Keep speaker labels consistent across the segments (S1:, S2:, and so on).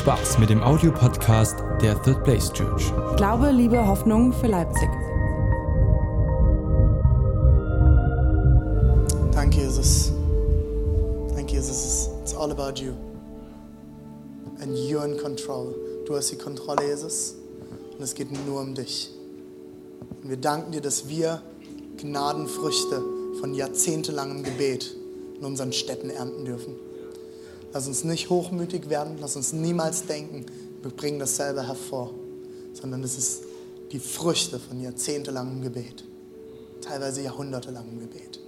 S1: Spaß mit dem Audiopodcast der Third Place Church.
S2: Glaube, Liebe, Hoffnung für Leipzig.
S3: Danke, Jesus. Danke, Jesus. It's all about you. And you're in control. Du hast die Kontrolle, Jesus. Und es geht nur um dich. Und wir danken dir, dass wir Gnadenfrüchte von jahrzehntelangem Gebet in unseren Städten ernten dürfen. Lass uns nicht hochmütig werden, lass uns niemals denken, wir bringen das selber hervor, sondern es ist die Früchte von jahrzehntelangem Gebet, teilweise jahrhundertelangem Gebet.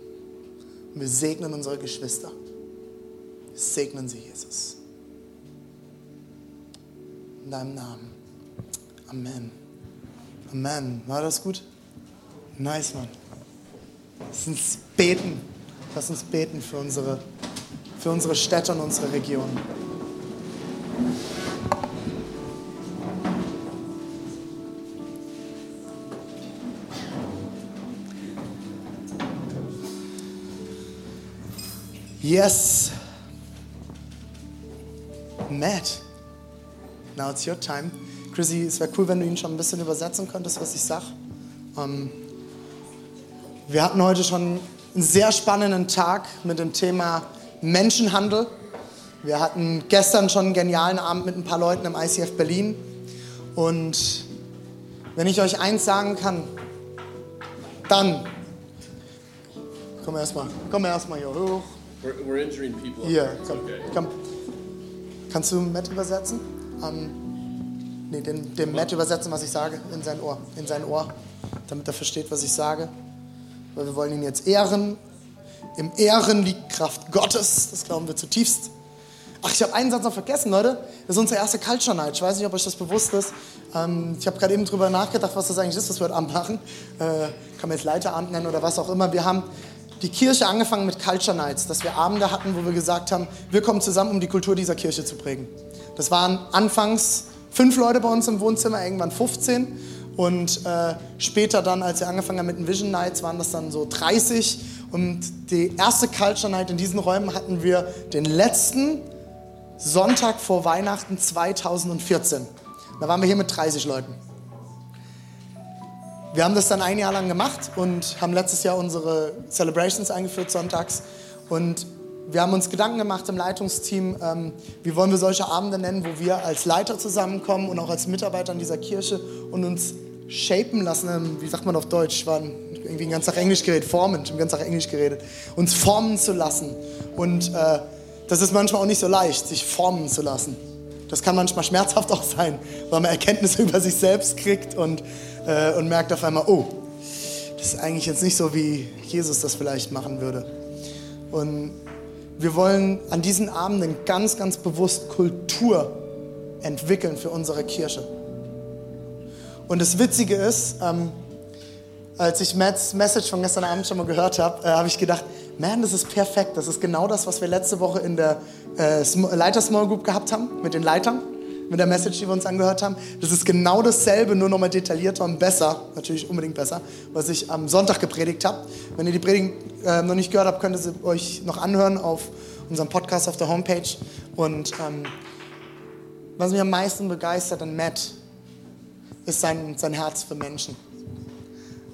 S3: Und wir segnen unsere Geschwister. Wir segnen sie, Jesus. In deinem Namen. Amen. Amen. War das gut? Nice, Mann. Lass uns beten. Lass uns beten für unsere, für unsere Städte und unsere Region. Yes. Matt. Now it's your time. Chrissy, es wäre cool, wenn du ihn schon ein bisschen übersetzen könntest, was ich sage. Ähm, wir hatten heute schon einen sehr spannenden Tag mit dem Thema Menschenhandel. Wir hatten gestern schon einen genialen Abend mit ein paar Leuten im ICF Berlin. Und wenn ich euch eins sagen kann, dann komm erstmal, komm erstmal hier hoch.
S4: We're, we're injuring people.
S3: Hier, komm,
S4: okay.
S3: komm. Kannst du Matt übersetzen? Ähm, nee, dem, dem Matt übersetzen, was ich sage, in sein Ohr, in sein Ohr, damit er versteht, was ich sage. Weil wir wollen ihn jetzt ehren. Im Ehren liegt Kraft Gottes, das glauben wir zutiefst. Ach, ich habe einen Satz noch vergessen, Leute. Das ist unsere erste Culture Night. Ich weiß nicht, ob euch das bewusst ist. Ähm, ich habe gerade eben drüber nachgedacht, was das eigentlich ist, was wir heute Abend machen. Äh, kann man jetzt Leiterabend nennen oder was auch immer. Wir haben die Kirche angefangen mit Culture Nights, dass wir Abende hatten, wo wir gesagt haben, wir kommen zusammen, um die Kultur dieser Kirche zu prägen. Das waren anfangs fünf Leute bei uns im Wohnzimmer, irgendwann 15. Und äh, später dann, als wir angefangen haben mit den Vision Nights, waren das dann so 30. Und die erste Culture Night in diesen Räumen hatten wir den letzten Sonntag vor Weihnachten 2014. Da waren wir hier mit 30 Leuten. Wir haben das dann ein Jahr lang gemacht und haben letztes Jahr unsere Celebrations eingeführt sonntags. Und wir haben uns Gedanken gemacht im Leitungsteam, ähm, wie wollen wir solche Abende nennen, wo wir als Leiter zusammenkommen und auch als Mitarbeiter in dieser Kirche und uns shapen lassen, ähm, wie sagt man auf Deutsch, ich war irgendwie den ganzen Tag Englisch geredet, formen, ich habe den ganzen Tag Englisch geredet, uns formen zu lassen. Und äh, das ist manchmal auch nicht so leicht, sich formen zu lassen. Das kann manchmal schmerzhaft auch sein, weil man Erkenntnisse über sich selbst kriegt und, äh, und merkt auf einmal, oh, das ist eigentlich jetzt nicht so, wie Jesus das vielleicht machen würde. Und wir wollen an diesen Abenden ganz, ganz bewusst Kultur entwickeln für unsere Kirche. Und das Witzige ist, ähm, als ich Matts Message von gestern Abend schon mal gehört habe, äh, habe ich gedacht, man, das ist perfekt. Das ist genau das, was wir letzte Woche in der äh, Leiter Small Group gehabt haben, mit den Leitern, mit der Message, die wir uns angehört haben. Das ist genau dasselbe, nur nochmal detaillierter und besser, natürlich unbedingt besser, was ich am Sonntag gepredigt habe. Wenn ihr die Predigt äh, noch nicht gehört habt, könnt ihr sie euch noch anhören auf unserem Podcast auf der Homepage. Und ähm, was mich am meisten begeistert an Matt, ist sein, sein Herz für Menschen.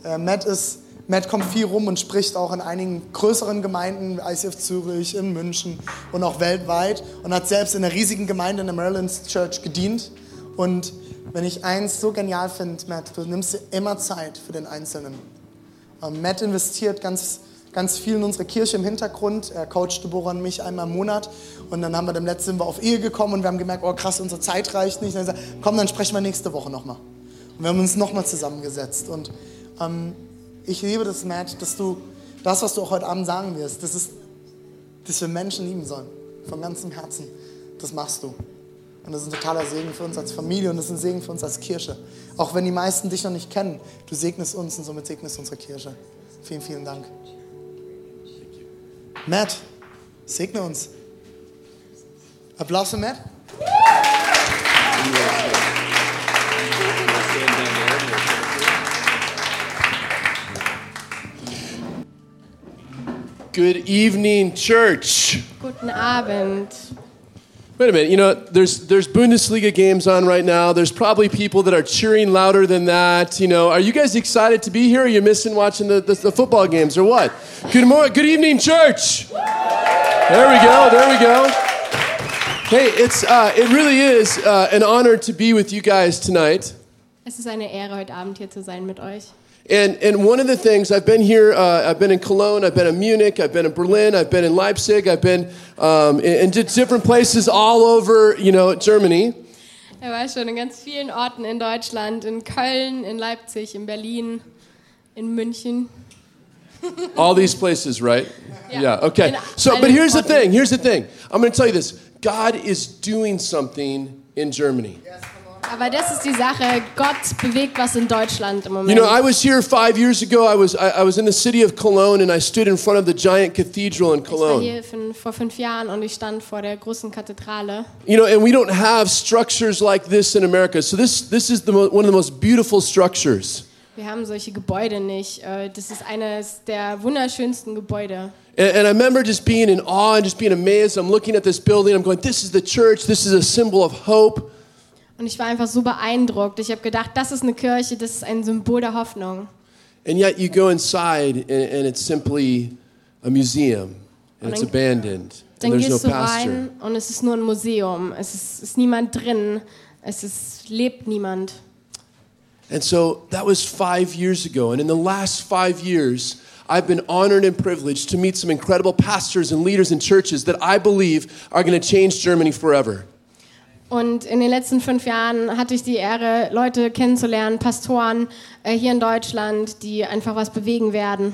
S3: Äh, Matt, ist, Matt kommt viel rum und spricht auch in einigen größeren Gemeinden, ICF Zürich, in München und auch weltweit und hat selbst in einer riesigen Gemeinde in der Maryland's Church gedient. Und wenn ich eins so genial finde, Matt, du nimmst dir immer Zeit für den Einzelnen. Ähm, Matt investiert ganz, ganz viel in unsere Kirche im Hintergrund. Er coacht Deborah und mich einmal im Monat. Und dann haben wir dem letzten sind auf Ehe gekommen und wir haben gemerkt, oh krass, unsere Zeit reicht nicht. Und dann gesagt, komm, dann sprechen wir nächste Woche nochmal. Und wir haben uns nochmal zusammengesetzt. Und ähm, ich liebe das, Matt, dass du das, was du auch heute Abend sagen wirst, das ist, dass wir Menschen lieben sollen. Von ganzem Herzen. Das machst du. Und das ist ein totaler Segen für uns als Familie und das ist ein Segen für uns als Kirche. Auch wenn die meisten dich noch nicht kennen, du segnest uns und somit segnest unsere Kirche. Vielen, vielen Dank. Matt, segne uns. Applaus für Matt.
S4: Good evening, church.
S5: Guten Abend.
S4: Wait a minute, you know, there's there's Bundesliga games on right now. There's probably people that are cheering louder than that. You know, are you guys excited to be here? Or are you missing watching the, the, the football games or what? Good morning, good evening, church. There we go, there we go. Hey, it's uh, it really is uh, an honor to be with you guys tonight.
S5: Es ist eine Ehre, heute Abend hier zu sein mit euch.
S4: And, and one of the things, I've been here, uh, I've been in Cologne, I've been in Munich, I've been in Berlin, I've been in Leipzig, I've been um, in, in different places all over, you know, Germany.
S5: Er war schon in ganz vielen Orten in Deutschland, in Köln, in Leipzig, in Berlin, in München.
S4: All these places, right?
S5: Yeah.
S4: okay. So, but here's the thing, here's the thing. I'm going to tell you this God is doing something in Germany.
S5: Aber das ist die Sache, Gott bewegt was in Deutschland im
S4: You
S5: Moment.
S4: know, I was here five years ago. I was, I, I was in the city of Cologne and I stood in front of the giant cathedral in
S5: ich war
S4: Cologne.
S5: hier fün- vor fünf Jahren und ich stand vor der großen Kathedrale.
S4: You know, and we don't have structures like this in America. So this, this is the mo- one of the most beautiful structures.
S5: Wir haben solche Gebäude nicht. Äh, Das ist eines der wunderschönsten Gebäude.
S4: And, and I remember just being in awe and just being amazed. I'm looking at this building. I'm going, this is the church. This is a symbol of hope.
S5: Und ich war einfach so beeindruckt. Ich habe gedacht, das ist eine Kirche, das ist ein Symbol der Hoffnung.
S4: And yet you go inside and, and it's simply a museum and it's abandoned.
S5: Dann
S4: And there's no
S5: gehst du
S4: pastor.
S5: rein und es ist nur ein Museum. Es ist, ist niemand drin. Es ist, lebt niemand.
S4: And so that was five years ago. And in the last five years, I've been honored and privileged to meet some incredible pastors and leaders in churches that I believe are going to change Germany forever.
S5: Und in den letzten fünf Jahren hatte ich die Ehre, Leute kennenzulernen, Pastoren äh, hier in Deutschland, die einfach was bewegen werden.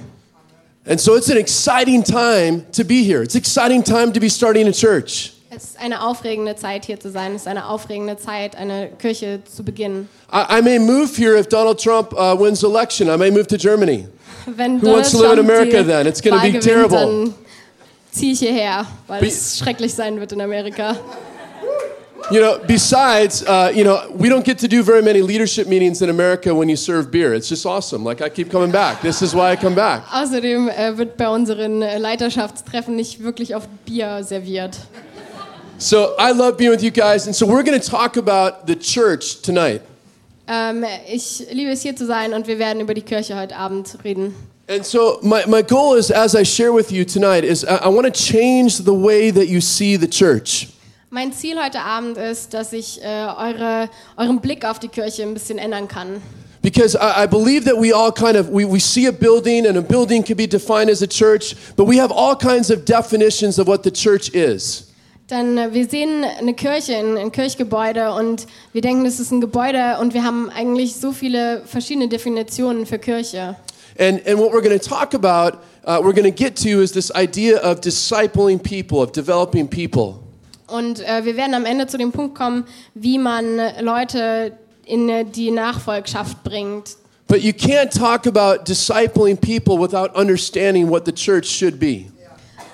S4: And so it's an exciting time to be here. It's an exciting time to be starting a church.
S5: Es ist eine aufregende Zeit, hier zu sein. Es ist eine aufregende Zeit, eine Kirche zu beginnen.
S4: I, I may move here if Donald Trump uh, wins election. I may move to Germany.
S5: Wenn
S4: Who wants to live in
S5: Trump
S4: America
S5: die
S4: then? It's gonna
S5: Wahl
S4: be
S5: gewinnt,
S4: terrible.
S5: Dann ziehe ich hierher, weil
S4: Be-
S5: es schrecklich sein wird in Amerika.
S4: You know, besides, uh, you know, we don't get to do very many leadership meetings in America when you serve beer. It's just awesome. Like, I keep coming back. This is why I come back.
S5: Außerdem äh, wird bei unseren äh, Leiterschaftstreffen nicht wirklich auf Bier serviert.
S4: So I love being with you guys. And so we're going to talk about the church tonight.
S5: Ähm, ich liebe es hier zu sein und wir werden über die Kirche heute Abend reden.
S4: And so my, my goal is, as I share with you tonight, is I, I want to change the way that you see the church.
S5: Mein Ziel heute Abend ist, dass ich äh, eure, euren Blick auf die Kirche ein bisschen ändern kann.
S4: Because I, I believe that we all kind of, we, we see a building and a building can be defined as a church, but we have all kinds of definitions of what the church is.
S5: Denn äh, wir sehen eine Kirche, ein, ein Kirchgebäude und wir denken, das ist ein Gebäude und wir haben eigentlich so viele verschiedene Definitionen für Kirche.
S4: And, and what we're going to talk about, uh, we're going to get to, is this idea of discipling people, of developing people.
S5: Und äh, wir werden am Ende zu dem Punkt kommen, wie man Leute in äh, die Nachfolgschaft bringt.
S4: But you can't talk about discipling people without understanding what the church should be.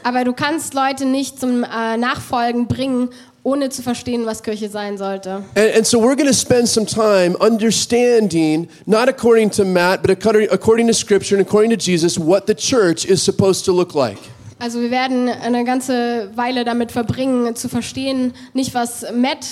S5: Aber du kannst Leute nicht zum äh, Nachfolgen bringen, ohne zu verstehen, was Kirche sein sollte.
S4: And, and so we're going to spend some time understanding, not according to Matt, but according, according to Scripture and according to Jesus, what the church is supposed to look like.
S5: Also wir werden eine ganze Weile damit verbringen, zu verstehen, nicht was Matt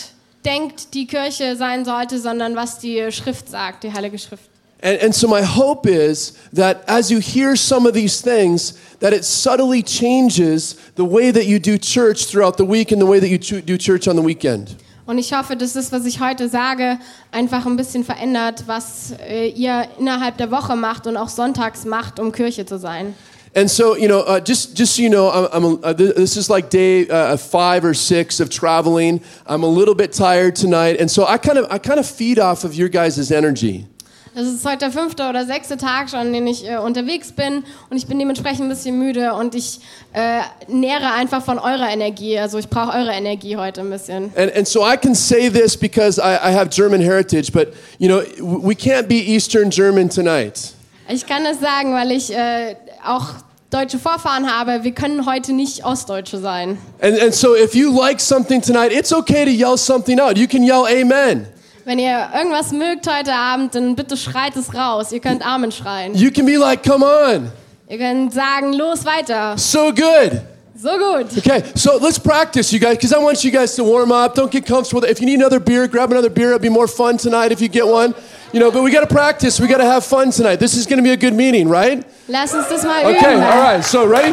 S5: denkt, die Kirche sein sollte, sondern was die Schrift sagt, die Heilige Schrift.
S4: And, and so my hope is that as you hear some of these things, that it subtly changes the way that you do church throughout the week and the way that you do church on the weekend.
S5: Und ich hoffe, dass das, was ich heute sage, einfach ein bisschen verändert, was äh, ihr innerhalb der Woche macht und auch sonntags macht, um Kirche zu sein.
S4: And so, you know, uh, just just so you know, I'm, I'm uh, this is like day uh, five or six of traveling. I'm a little bit tired tonight, and so I kind of I kind of feed off of your guys' energy.
S5: Das ist heute der fünfte oder sechste Tag schon, den ich äh, unterwegs bin und ich bin dementsprechend ein bisschen müde und ich äh, nähre einfach von eurer Energie. Also ich brauche eure Energie heute ein bisschen.
S4: And, and so I can say this because I, I have German heritage, but you know, we can't be Eastern German tonight.
S5: Ich kann das sagen, weil ich äh, auch deutsche Vorfahren habe. Wir können heute nicht Ostdeutsche sein.
S4: And, and so if you like something tonight, it's okay to yell something out. You can yell amen.
S5: Wenn ihr irgendwas mögt heute Abend, dann bitte schreit es raus. Ihr könnt Amen schreien.
S4: You can be like, come on,
S5: Ihr könnt sagen, los weiter.
S4: so good.
S5: So gut.
S4: Okay, so let's practice, you guys, because I want you guys to warm up. Don't get comfortable. If you need another beer, grab another beer. It'll be more fun tonight if you get one. You know, but we got to practice. We got to have fun tonight. This is going to be a good meeting, right?
S5: Lass uns das mal
S4: Okay,
S5: üben.
S4: all right. So, ready?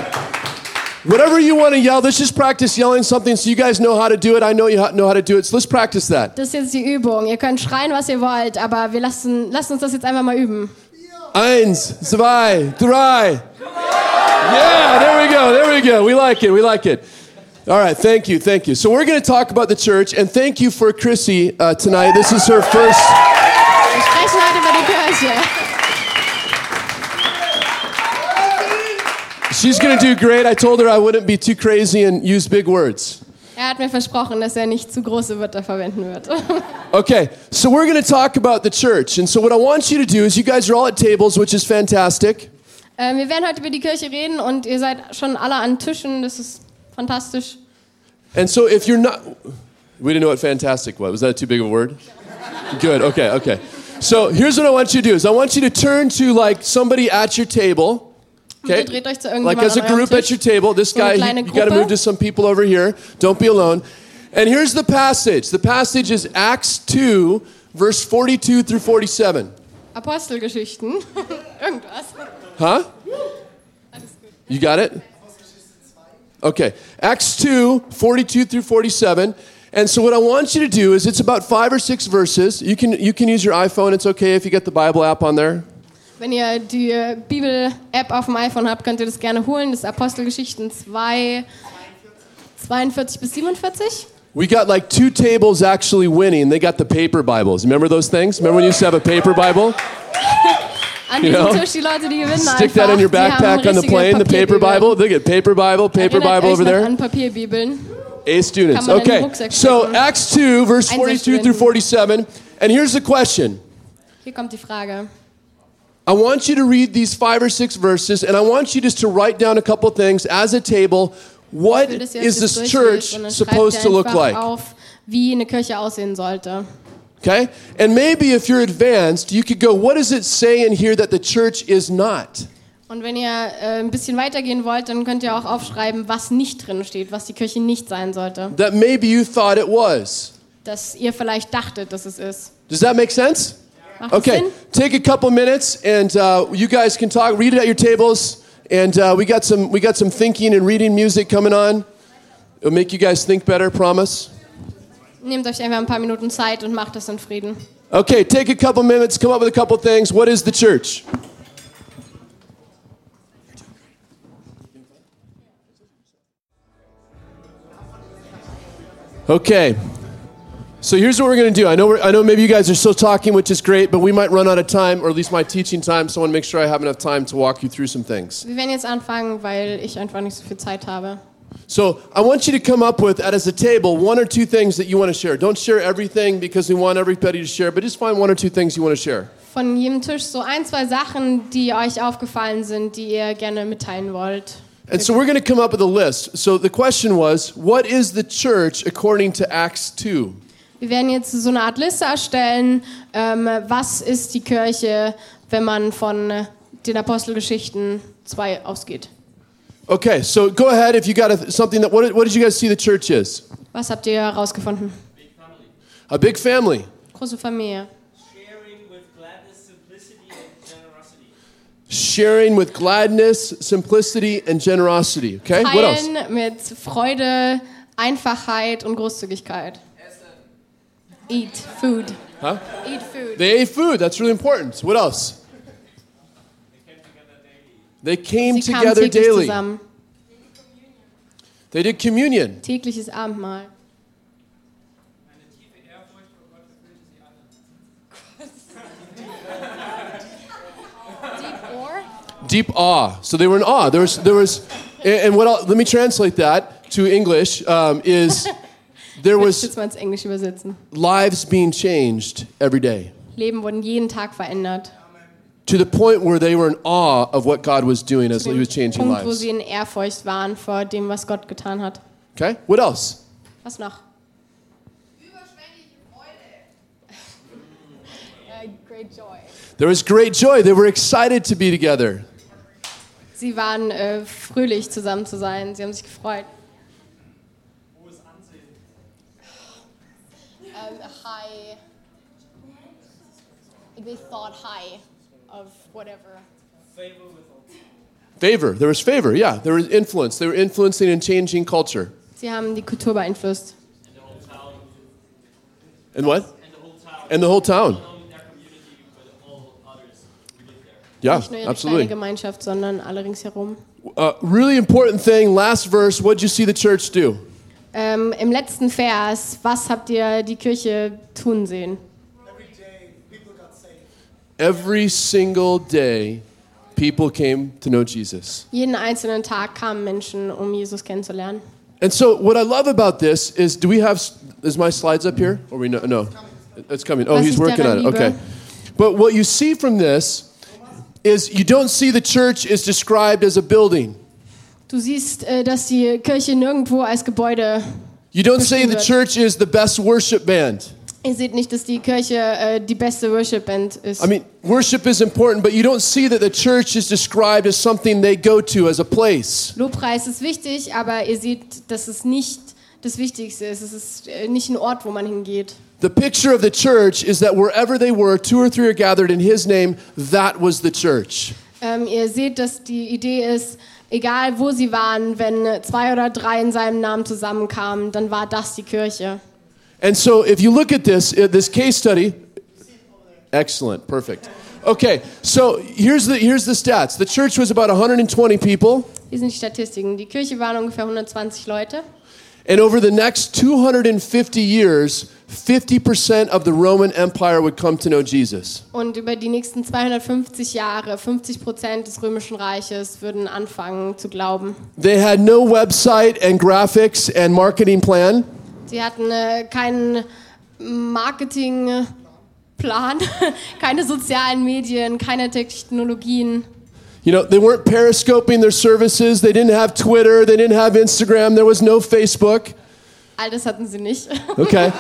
S4: Whatever you want to yell, let's just practice yelling something so you guys know how to do it. I know you ha- know how to do it, so let's practice that.
S5: Das ist jetzt die Übung. Ihr könnt schreien, was ihr wollt, aber wir lassen, lasst uns das jetzt einfach mal üben.
S4: Eins, zwei, drei. Yeah, there we go, there we go. We like it, we like it. All right, thank you, thank you. So we're going to talk about the church, and thank you for Chrissy uh, tonight. This is her first.
S5: Wir sprechen heute über die Kirche.
S4: She's going to do great. I told her I wouldn't be too crazy and use big words.
S5: Er hat mir versprochen, dass er nicht zu große Wörter verwenden wird.
S4: Okay, so we're going to talk about the church. And so what I want you to do is you guys are all at tables, which is fantastic.
S5: Ähm, wir werden heute über die Kirche reden und ihr seid schon alle an Tischen. Das ist fantastisch.
S4: And so if you're not, we didn't know what fantastic was. Was that too big of a word? Good. Okay. Okay. So here's what I want you to do: is I want you to turn to like somebody at your table. Okay.
S5: Bitte dreht euch zu
S4: Like as a group at your table. This
S5: So
S4: guy,
S5: kleine
S4: you got to move to some people over here. Don't be alone. And here's the passage. The passage is Acts 2, verse 42 through 47.
S5: Apostelgeschichten. Irgendwas.
S4: Huh? You got it? Okay. Acts 2, 42 through 47. And so what I want you to do is it's about five or six verses. You can you can use your iPhone. It's okay if you get the Bible app on there.
S5: Wenn ihr die äh, Bibel-App auf dem iPhone habt, könnt ihr das gerne holen. Das ist Apostelgeschichten 2, 42 bis 47.
S4: We got like two tables actually winning. They got the paper Bibles. Remember those things? Remember when you used to have a paper Bible?
S5: An
S4: You know?
S5: Tisch, Leute, die gewinnen
S4: Stick that in your backpack on the plane, the paper Bible. Look at paper Bible, paper Bible over there. A students.
S5: Kann man in den
S4: Okay. So. Acts 2, verse 42 through 47. And here's the question.
S5: Hier kommt die Frage.
S4: I want you to read these five or six verses, and I want you just to write down a couple things as a table. What
S5: Ich will, dass ihr
S4: is this church supposed to look like?
S5: auf, wie eine Kirche aussehen sollte.
S4: Okay? And maybe if you're advanced, you could go, what does it say in here that the church is not?
S5: Und wenn ihr äh, ein bisschen weitergehen wollt, dann könnt ihr auch aufschreiben, was nicht drin steht, was die Kirche nicht sein sollte.
S4: That maybe you thought it was.
S5: Dass ihr vielleicht dachtet, dass es ist.
S4: Does that make sense?
S5: Macht
S4: Okay, take a couple minutes, and uh, you guys can talk. Read it at your tables, and uh, we got some we got some thinking and reading music coming on. It'll make you guys think better. Promise.
S5: Nehmt euch einfach ein paar Minuten Zeit und macht das in Frieden.
S4: Okay, take a couple minutes, come up with a couple things. What is the church? Okay. So here's what we're going to do. I know, I know maybe you guys are still talking, which is great, but we might run out of time, or at least my teaching time, so I want to make sure I have enough time to walk you through some things.
S5: Wir werden jetzt anfangen, weil ich einfach nicht so viel Zeit habe.
S4: So I want you to come up with, at as a table, one or two things that you want to share. Don't share everything because we want everybody to share, but just find one or two things you want to share.
S5: Von jedem Tisch so ein, zwei Sachen, die euch aufgefallen sind, die ihr gerne mitteilen wollt.
S4: And so we're going to come up with a list. So the question was, what is the church according to Acts 2?
S5: Wir werden jetzt so eine Art Liste erstellen. Ähm, was ist die Kirche, wenn man von den Apostelgeschichten 2 ausgeht?
S4: Okay, so go ahead if you got a, something that, what, did- what did you guys see the church is?
S5: Was habt ihr herausgefunden?
S4: A big family.
S5: Große Familie.
S6: sharing with gladness, simplicity, and generosity.
S4: Sharing with gladness, simplicity, and generosity. Okay, what else?
S5: Teilen mit Freude, Einfachheit und Großzügigkeit. Eat food.
S4: Huh?
S5: Eat food.
S4: They ate food. That's really important. What else? They came
S5: Sie kamen
S4: together
S5: täglich
S4: daily.
S5: zusammen.
S4: They did communion.
S5: Tägliches Abendmahl. Deep
S4: awe. So they were in awe. There was, there was, and what? I'll, let me translate that to English. Um, is there was
S5: jetzt mal ins Englische übersetzen.
S4: lives being changed every day
S5: Leben wurden jeden Tag verändert.
S4: To the point where they were in awe of what God was doing as He was changing
S5: Punkt, wo
S4: lives.
S5: sie in Ehrfurcht waren vor dem, was Gott getan hat.
S4: Okay. What else?
S5: Was noch? great joy.
S4: There was great joy. They were excited to be together.
S5: Sie waren äh, fröhlich zusammen zu sein. Sie haben sich gefreut. Um, high. They thought high of whatever.
S4: Favor. There was favor, yeah. There was influence. They were influencing and changing culture.
S5: Sie haben die Kultur beeinflusst.
S6: And the whole town,
S4: And what?
S6: and the whole town,
S4: And the whole town. Yeah,
S5: Nicht nur ihre
S4: absolutely.
S5: Gemeinschaft, sondern alle ringsherum.
S4: Uh, really important thing, last verse, what'd you see the church do?
S5: Ähm, Im letzten Vers, was habt ihr die Kirche tun sehen?
S3: Every
S4: single day, people came to know Jesus.
S5: Jeden einzelnen Tag kamen Menschen, um Jesus kennenzulernen.
S4: And so, what I love about this is, do we have? Is my slides up here? Or we no? No, it's coming. Oh, he's working on it. Okay. But what you see from this is you don't see the church is described as a building.
S5: Du siehst, äh, dass die Kirche nirgendwo als Gebäude.
S4: You don't say the church is the best worship band.
S5: Ihr seht nicht, dass die Kirche äh, die beste Worship-Band ist.
S4: I mean, worship is important, but you don't see that the church is described as something they go to as a place.
S5: Lobpreis ist wichtig, aber ihr seht, dass es nicht das Wichtigste ist. Es ist äh, nicht ein Ort, wo man hingeht.
S4: The picture of the church is that wherever they were, two or three are gathered in his name, that was the church.
S5: Ähm, ihr seht, dass die Idee ist, egal wo sie waren, wenn zwei oder drei in seinem Namen zusammenkamen, dann war das die Kirche.
S4: And so if you look at this, uh, this case study, excellent, perfect. Okay, so here's the, here's the stats. The church was about 120 people,
S5: Hier sind die Statistiken. Die Kirche waren ungefähr 120 Leute.
S4: and over the next 250 years, 50% of the Roman Empire would come to know Jesus.
S5: Und über die nächsten 250 Jahre, 50 Prozent des Römischen Reiches würden anfangen zu glauben.
S4: They had no website and graphics and marketing plan.
S5: Sie hatten äh, keinen Marketingplan, keine sozialen Medien, keine Technologien.
S4: You know, they weren't periscoping their services, they didn't have Twitter, they didn't have Instagram, there was no Facebook.
S5: All das hatten sie nicht.
S4: Okay.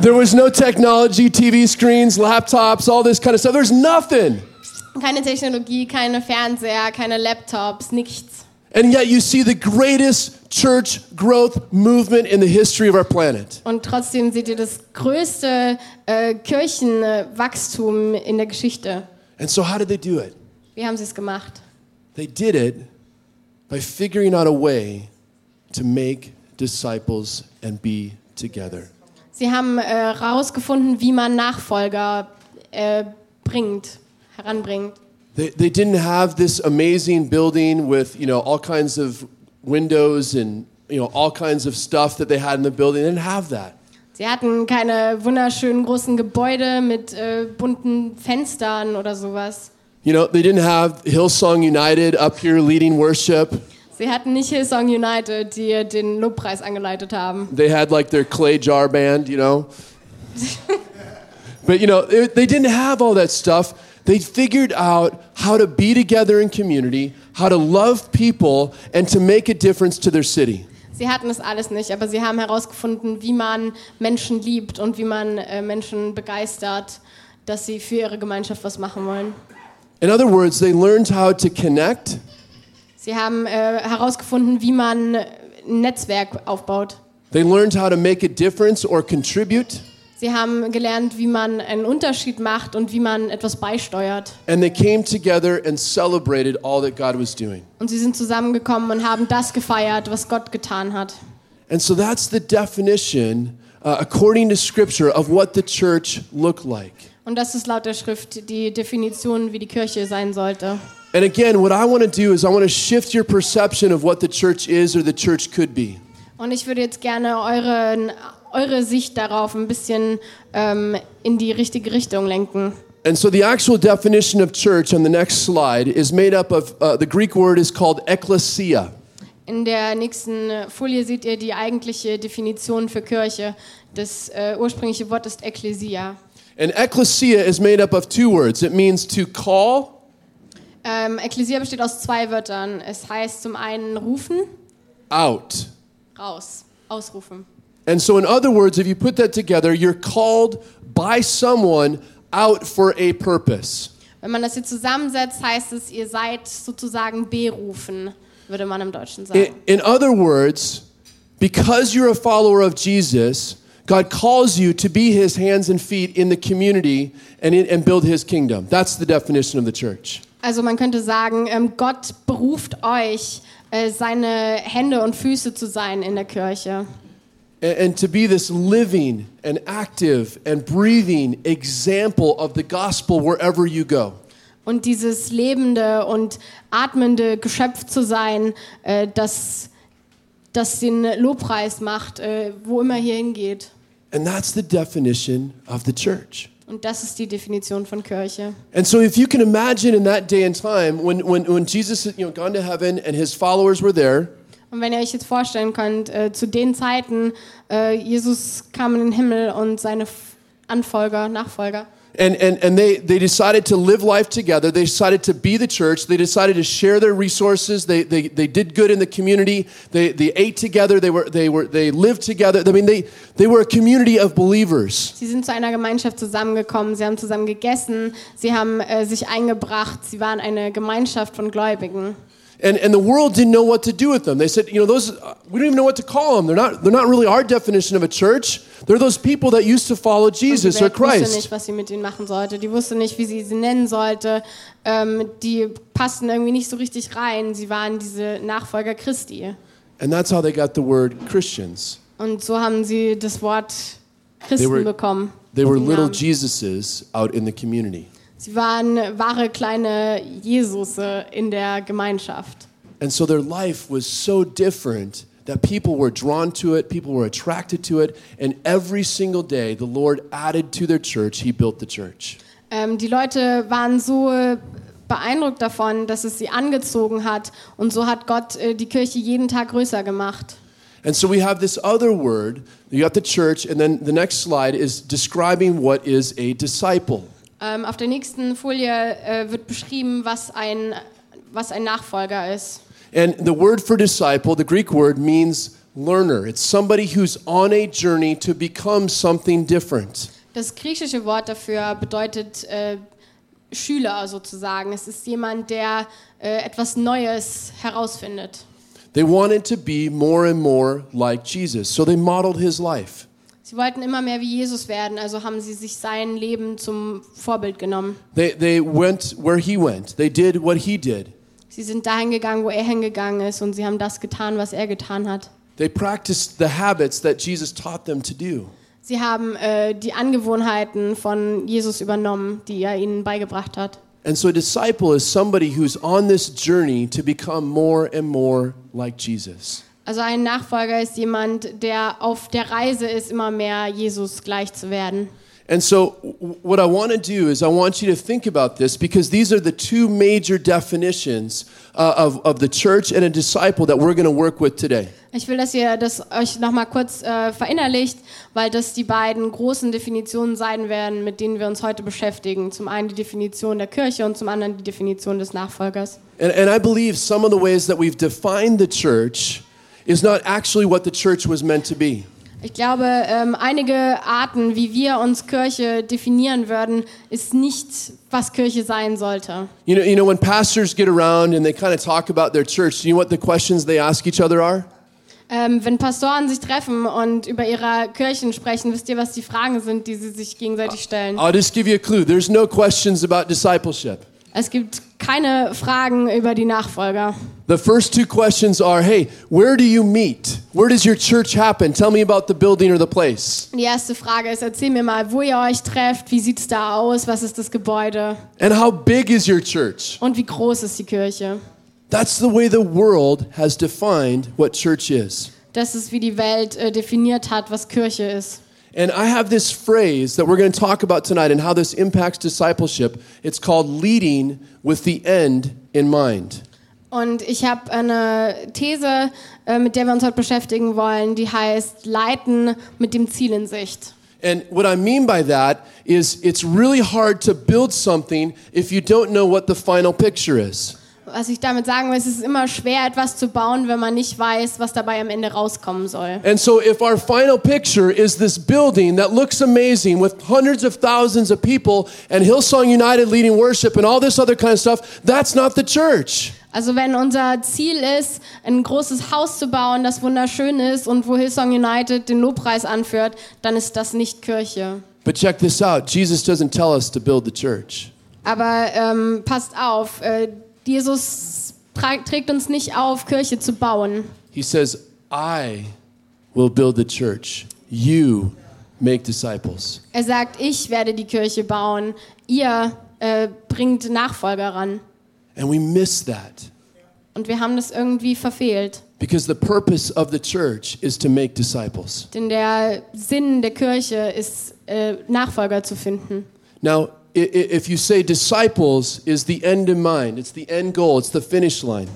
S4: There was no technology, TV screens, laptops, all this kind of stuff. There's nothing.
S5: Keine Technologie, keine Fernseher, keine Laptops, nichts.
S4: And yet you see the greatest church growth movement in the history of our planet.
S5: Und trotzdem seht ihr das größte äh, Kirchenwachstum in der Geschichte.
S4: And so, how did they do it?
S5: Wie haben sie es gemacht?
S4: They did it by figuring out a way to make disciples and be together.
S5: Sie haben herausgefunden, äh, wie man Nachfolger äh, bringt, heranbringt.
S4: They, they didn't have this amazing building with, you know, all kinds of windows and, you know, all kinds of stuff that they had in the building. They didn't have that.
S5: Sie hatten keine wunderschönen großen Gebäude mit äh, bunten Fenstern oder sowas.
S4: You know, they didn't have Hillsong United up here leading worship.
S5: Sie hatten nicht Hillsong United, die den Lobpreis angeleitet haben.
S4: They had like their clay jar band, you know. but, you know, they, they didn't have all that stuff. They figured out how to be together in community, how to love people, and to make a difference to their city.
S5: Sie hatten es alles nicht, aber sie haben herausgefunden, wie man Menschen liebt und wie man äh, Menschen begeistert, dass sie für ihre Gemeinschaft was machen wollen.
S4: In other words, they learned how to connect,
S5: Sie haben äh, herausgefunden, wie man ein Netzwerk aufbaut.
S4: they learned how to make a difference or contribute,
S5: Sie haben gelernt, wie man einen Unterschied macht und wie man etwas beisteuert.
S4: and they came together and celebrated all that God was doing.
S5: Und sie sind zusammengekommen und haben das gefeiert, was Gott getan hat.
S4: And so that's the definition, uh, according to Scripture, of what the church looked like.
S5: Und das ist laut der Schrift die Definition, wie die Kirche sein sollte.
S4: And again, what I want to do is I want to shift your perception of what the church is or the church could be.
S5: Und ich würde jetzt gerne euren, eure Sicht darauf ein bisschen ähm, in die richtige Richtung lenken.
S4: And so the actual definition of church on the next slide is made up of uh, the Greek word is called ecclesia.
S5: In der nächsten Folie seht ihr die eigentliche Definition für Kirche. Das äh, ursprüngliche Wort ist Ekklesia.
S4: And ecclesia is made up of two words. It means to call
S5: Ähm, Ekklesia besteht aus zwei Wörtern. Es heißt zum einen rufen,
S4: out.
S5: raus, ausrufen.
S4: And so, in other words, if you put that together, you're called by someone out for a purpose.
S5: Wenn man das hier zusammensetzt, heißt es, ihr seid sozusagen berufen, würde man im Deutschen sagen.
S4: In, in other words, because you're a follower of Jesus, God calls you to be his hands and feet in the community and, in, and build his kingdom. That's the definition of the church.
S5: Also man könnte sagen, ähm, Gott beruft euch, äh, seine Hände und Füße zu sein in der Kirche.
S4: And, to be this living and active and breathing example of the gospel wherever you go.
S5: Und dieses lebende und atmende Geschöpf zu sein, äh, das, das den Lobpreis macht, äh, wo immer hier hingeht.
S4: And that's the definition of the church.
S5: Und das ist die Definition von Kirche.
S4: And so, if you can imagine in that day and time when, when, when Jesus had you know, gone to heaven and his followers were there,
S5: Und wenn ihr euch jetzt vorstellen könnt, äh, zu den Zeiten, äh, Jesus kam in den Himmel und seine Anfolger, Nachfolger,
S4: and, and, and they, they decided to live life together, they decided to be the church, they decided to share their resources, they, they, they did good in the community, they, they ate together, they, were, they, were, they lived together. I mean, they, they were a community of believers.
S5: sie sind zu einer Gemeinschaft zusammengekommen, sie haben zusammen gegessen, sie haben äh, sich eingebracht, sie waren eine Gemeinschaft von Gläubigen.
S4: And, and the world didn't know what to do with them. They said, you know, those, uh, we don't even know what to call them. They're not, they're not really our definition of a church. They're those people that used to follow Jesus or
S5: Welt wusste nicht, was sie mit ihnen machen sollte. Die wusste nicht, wie sie sie nennen sollte. Ähm, die passten irgendwie nicht so richtig rein. Sie waren diese Nachfolger Christi.
S4: And that's how they got the word Christians.
S5: Und so haben sie das Wort Christen
S4: They were-
S5: bekommen.
S4: They were little. Jesuses out in the community.
S5: Sie waren wahre kleine Jesusse in der Gemeinschaft.
S4: And so their life was so different that people were drawn to it, people were attracted to it, and every single day the Lord added to their church, He built the church.
S5: Ähm, die Leute waren so beeindruckt davon, dass es sie angezogen hat. Und so hat Gott äh, die Kirche jeden Tag größer gemacht.
S4: And so we have this other word, you got the church, and then the next slide is describing what is a disciple.
S5: Ähm, auf der nächsten Folie äh, wird beschrieben, was ein, was ein Nachfolger ist.
S4: And the word for disciple, the Greek word, means learner. It's somebody who's on a journey to become something different.
S5: Das griechische Wort dafür bedeutet äh, Schüler sozusagen. Es ist jemand, der äh, etwas Neues herausfindet.
S4: They wanted to be more and more like Jesus, so they modeled his life.
S5: Sie wollten immer mehr wie Jesus werden, also haben sie sich sein Leben zum Vorbild genommen.
S4: They, they went where he went, they did what he did.
S5: Sie sind dahin gegangen, wo er hingegangen ist und sie haben das getan, was er getan hat.
S4: They practiced the habits that Jesus taught them to do.
S5: Sie haben äh, die Angewohnheiten von Jesus übernommen, die er ihnen beigebracht hat.
S4: And so a disciple is somebody who's on this journey to become more and more like Jesus.
S5: Also ein Nachfolger ist jemand, der auf der Reise ist, immer mehr Jesus gleich zu werden.
S4: And so, what I want to do is, I want you to think about this because these are the two major definitions uh, of, of the church and a disciple that we're going to work with today.
S5: Ich will, dass ihr das euch nochmal kurz äh, verinnerlicht, weil das die beiden großen Definitionen sein werden, mit denen wir uns heute beschäftigen. Zum einen die Definition der Kirche und zum anderen die Definition des Nachfolgers.
S4: And, and I believe some of the ways that we've defined the church is not actually what the church was meant to be.
S5: Ich glaube, ähm, einige Arten, wie wir uns Kirche definieren würden, ist nicht, was Kirche sein sollte.
S4: You know, you know, when pastors get around and they kind of talk about their church, do you know what the questions they ask each other are?
S5: Ähm, wenn Pastoren sich treffen und über ihre Kirchen sprechen, wisst ihr, was die Fragen sind, die sie sich gegenseitig stellen?
S4: I'll just give you a clue. There's no questions about discipleship.
S5: Es gibt keine Fragen über die Nachfolger.
S4: The first two questions are hey, where do you meet? Where does your church happen? Tell me about the building or the place.
S5: Die erste Frage ist, erzähl mir mal, wo ihr euch trefft, wie sieht es da aus, was ist das Gebäude
S4: And how big is your church?
S5: und wie groß ist die Kirche?
S4: That's the way the world has defined what church is.
S5: Das ist, wie die Welt äh, definiert hat, was Kirche ist.
S4: And I have this phrase that we're going to talk about tonight and how this impacts discipleship. It's called leading with the end in mind.
S5: Und ich habe eine These, äh, mit der wir uns heute beschäftigen wollen, die heißt Leiten mit dem Ziel in Sicht.
S4: And what I mean by that is it's really hard to build something if you don't know what the final picture is.
S5: Was ich damit sagen will, es ist immer schwer, etwas zu bauen, wenn man nicht weiß, was dabei am Ende rauskommen soll.
S4: And so, if our final picture is this building that looks amazing with hundreds of thousands of people and Hillsong United leading worship and all this other kind of stuff, that's not the church.
S5: Also wenn unser Ziel ist, ein großes Haus zu bauen, das wunderschön ist und wo Hillsong United den Lobpreis anführt, dann ist das nicht Kirche.
S4: But check this out Jesus doesn't tell us to build the church.
S5: Aber ähm, passt auf, äh, Jesus trägt uns nicht auf, Kirche zu bauen.
S4: He says, I will build the church. You make disciples.
S5: Er sagt, ich werde die Kirche bauen, ihr äh, bringt Nachfolger ran.
S4: And we miss that
S5: Und wir haben das irgendwie verfehlt.
S4: because the purpose of the church is to make disciples.
S5: Denn der Sinn der Kirche ist, äh, Nachfolger zu finden.
S4: Now, if you say disciples is the end in mind, it's the end goal, it's the finish line.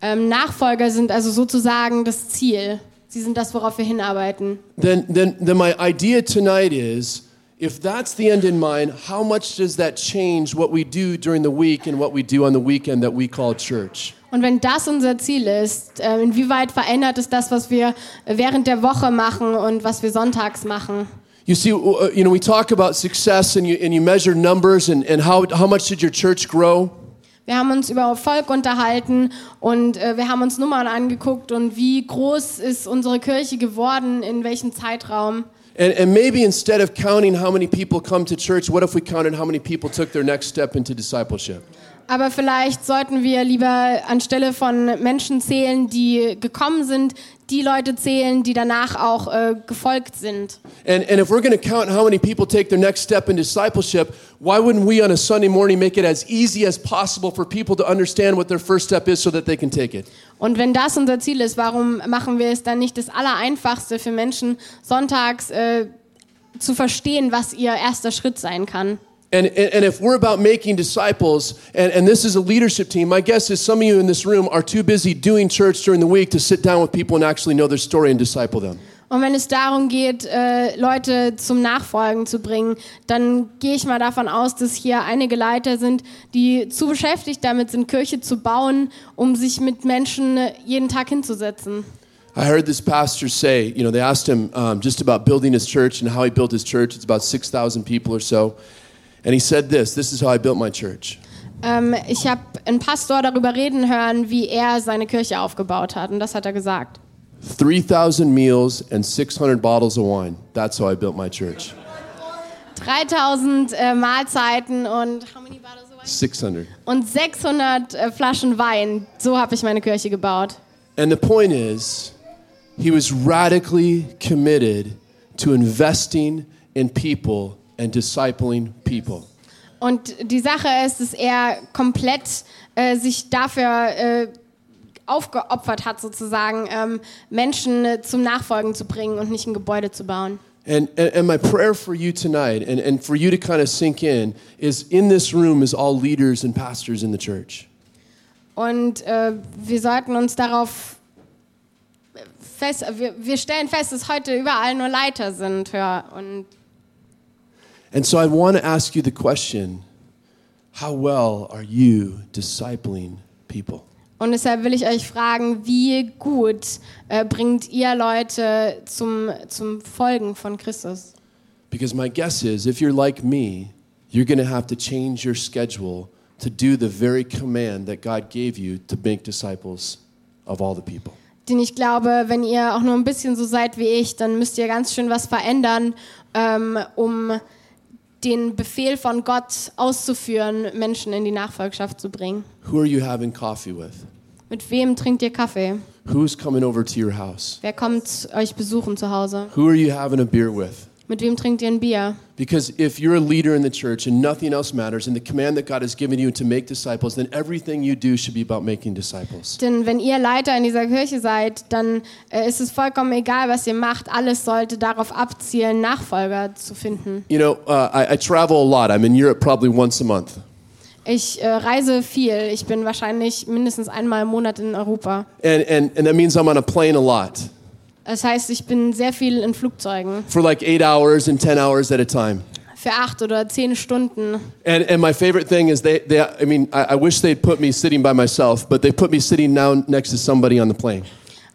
S5: Ähm, Nachfolger sind also sozusagen das Ziel. Sie sind das, worauf wir hinarbeiten.
S4: then, then, then my idea tonight is if that's the end in mind, how much does that change what we do during the week and what we do on the weekend that we call church?
S5: Und wenn das unser Ziel ist, äh, inwieweit verändert es das, was wir während der Woche machen und was wir sonntags machen?
S4: You see, uh, you know, we talk about success and you, and you measure numbers and, and how, how much did your church grow?
S5: Wir haben uns über Erfolg unterhalten und äh, wir haben uns Nummern angeguckt und wie groß ist unsere Kirche geworden, in welchem Zeitraum.
S4: And, and maybe instead of counting how many people come to church, what if we counted how many people took their next step into discipleship?
S5: Aber vielleicht sollten wir lieber anstelle von Menschen zählen, die gekommen sind, die Leute zählen, die danach auch äh, gefolgt sind.
S4: And, and if we're going to count how many people take their next step in discipleship, why wouldn't we on a Sunday morning make it as easy as possible for people to understand what their first step is so that they can take it?
S5: Und wenn das unser Ziel ist, warum machen wir es dann nicht das Allereinfachste für Menschen, sonntags äh, zu verstehen, was ihr erster Schritt sein kann?
S4: And, and, and if we're about making disciples, and, and this is a leadership team, my guess is some of you in this room are too busy doing church during the week to sit down with people and actually know their story and disciple them.
S5: Und wenn es darum geht, äh, Leute zum Nachfolgen zu bringen, dann gehe ich mal davon aus, dass hier einige Leiter sind, die zu beschäftigt damit sind, Kirche zu bauen, um sich mit Menschen äh, jeden Tag hinzusetzen.
S4: I heard this pastor say, you know, they asked him um, just about building his church and how he built his church. It's about 6,000 people or so. And he said this this is how I built my church.
S5: Ähm, ich habe einen Pastor darüber reden hören, wie er seine Kirche aufgebaut hat. Und das hat er gesagt.
S4: 3,000 meals and 600 bottles of wine. That's how I built my church.
S5: 3000 äh, Mahlzeiten und, how many bottles of wine?
S4: 600.
S5: und 600 äh, Flaschen Wein. So habe ich meine Kirche gebaut.
S4: And the point is, he was radically committed to investing in people and discipling people.
S5: Und die Sache ist, dass er komplett äh, sich dafür äh, aufgeopfert hat, sozusagen, ähm, Menschen äh, zum Nachfolgen zu bringen und nicht ein Gebäude zu bauen.
S4: And, and, and my prayer for you tonight, and, and for you to kind of sink in, is in this room is all leaders and pastors in the church.
S5: Und äh, wir sollten uns darauf fest, wir, wir stellen fest, dass heute überall nur Leiter sind. Ja, und
S4: And so I want to ask you the question how well are you discipling people?
S5: Und deshalb will ich euch fragen, wie gut äh, bringt ihr Leute zum, zum Folgen von Christus?
S4: Because my guess is if you're like me, you're going to have to change your schedule to do the very command that God gave you to make disciples of all the people.
S5: Denn ich glaube, wenn ihr auch nur ein bisschen so seid wie ich, dann müsst ihr ganz schön was verändern, ähm, um den Befehl von Gott auszuführen, Menschen in die Nachfolgschaft zu bringen.
S4: Who are you having coffee with?
S5: Mit wem trinkt ihr Kaffee?
S4: Who's coming over to your house?
S5: Wer kommt euch besuchen zu Hause?
S4: Who are you having a beer with?
S5: Mit wem trinkt ihr ein Bier?
S4: Because if you're a leader in the church and nothing else matters, and the command that God has given you to make disciples, then everything you do should be about making disciples.
S5: Denn wenn ihr Leiter in dieser Kirche seid, dann äh, ist es vollkommen egal, was ihr macht. Alles sollte darauf abzielen, Nachfolger zu finden.
S4: You know, uh, I, I travel a lot. I'm in Europe probably once a month.
S5: Ich äh, reise viel. Ich bin wahrscheinlich mindestens einmal im Monat in Europa.
S4: And, and, and that means I'm on a plane a lot
S5: Das heißt, ich bin sehr viel in Flugzeugen.
S4: for like eight hours and 10 hours at a time.
S5: für acht oder zehn Stunden.
S4: And, and my favorite thing is they, they I mean, I, I wish they'd put me sitting by myself, but they put me sitting now next to somebody on the plane.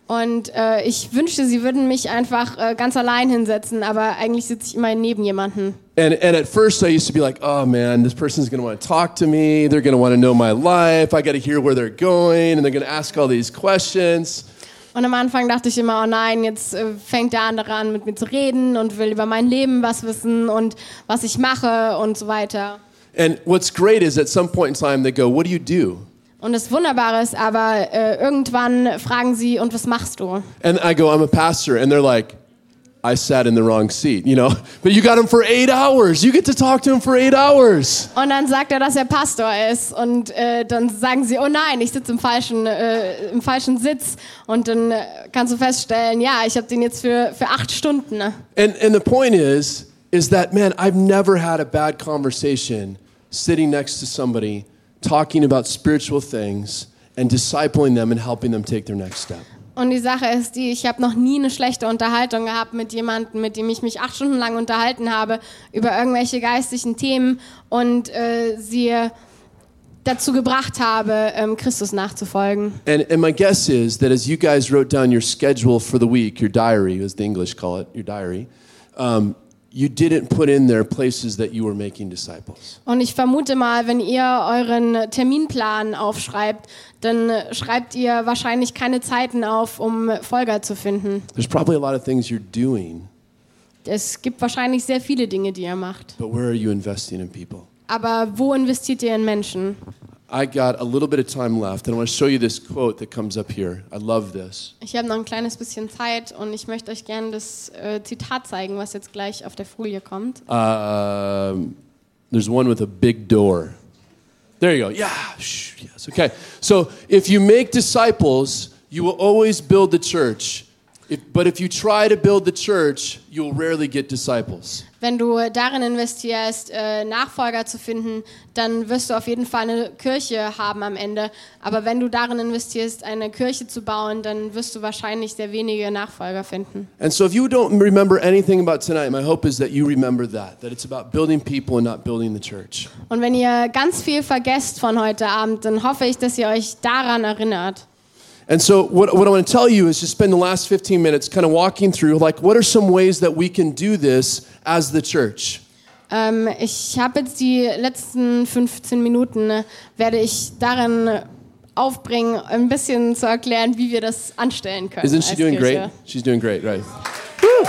S5: Und äh, ich wünschte, sie würden mich einfach äh, ganz allein hinsetzen, aber eigentlich sitze ich immer neben jemanden.
S4: And, and at first, I used to be like, oh man, this person's gonna wanna talk to me. They're gonna wanna know my life. I gotta hear where they're going, and they're gonna ask all these questions.
S5: Und am Anfang dachte ich immer, oh nein, jetzt äh, fängt der andere an, mit mir zu reden und will über mein Leben was wissen und was ich mache und so weiter.
S4: And what's great is at some point in time, they go, what do you do?
S5: Und das Wunderbare ist aber, äh, irgendwann fragen sie, und was machst du?
S4: And I go, I'm a pastor. And they're like, I sat in the wrong seat, you know? But you got him for eight hours. You get to talk to him for eight hours.
S5: Und dann sagt er, dass er Pastor ist. Und äh, dann sagen sie, oh nein, ich sitze im falschen, äh, im falschen Sitz. Und dann äh, kannst du feststellen, ja, ich habe den jetzt für, für acht Stunden.
S4: And, and the point is, is that, man, I've never had a bad conversation sitting next to somebody talking about spiritual things and discipling them and helping them take their next step.
S5: Und die Sache ist die, ich habe noch nie eine schlechte Unterhaltung gehabt mit jemandem, mit dem ich mich acht Stunden lang unterhalten habe über irgendwelche geistlichen Themen und äh, sie dazu gebracht habe, ähm, Christus nachzufolgen.
S4: And, and my guess is that as you guys wrote down your schedule for the week, your diary, as the English call it, your diary, um, you didn't put in there places that you were making disciples.
S5: Und ich vermute mal, wenn ihr euren Terminplan aufschreibt, dann schreibt ihr wahrscheinlich keine Zeiten auf, um Folger zu finden.
S4: There's probably a lot of things you're doing,
S5: Es gibt wahrscheinlich sehr viele Dinge, die ihr macht.
S4: but where are you investing in people?
S5: Aber wo investiert ihr in Menschen?
S4: I got a little bit of time left, and I want to show you this quote that comes up here. I love this.
S5: Ich habe noch ein kleines bisschen Zeit und ich möchte euch gerne das äh, Zitat zeigen, was jetzt gleich auf der Folie kommt.
S4: Um, there's one with a big door. There you go. Yeah. Shh, yes. Okay. So if you make disciples, you will always build the church. If, but if you try to build the church, you will rarely get disciples.
S5: Wenn du darin investierst, äh, Nachfolger zu finden, dann wirst du auf jeden Fall eine Kirche haben am Ende. Aber wenn du darin investierst, eine Kirche zu bauen, dann wirst du wahrscheinlich sehr wenige Nachfolger finden.
S4: And so if you don't remember anything about tonight, my hope is that you remember that, that it's about building people and not building the church.
S5: Und wenn ihr ganz viel vergesst von heute Abend, dann hoffe ich, dass ihr euch daran erinnert.
S4: And so, what, what I want to tell you is just spend the last 15 minutes kind of walking through, like, what are some ways that we can do this as the church?
S5: Ähm, ich habe jetzt die letzten 15 Minuten, äh, werde ich darin aufbringen, ein bisschen zu erklären, wie wir das anstellen können.
S4: Isn't she
S5: als
S4: doing
S5: Kirche.
S4: great? She's doing great, right? Woo!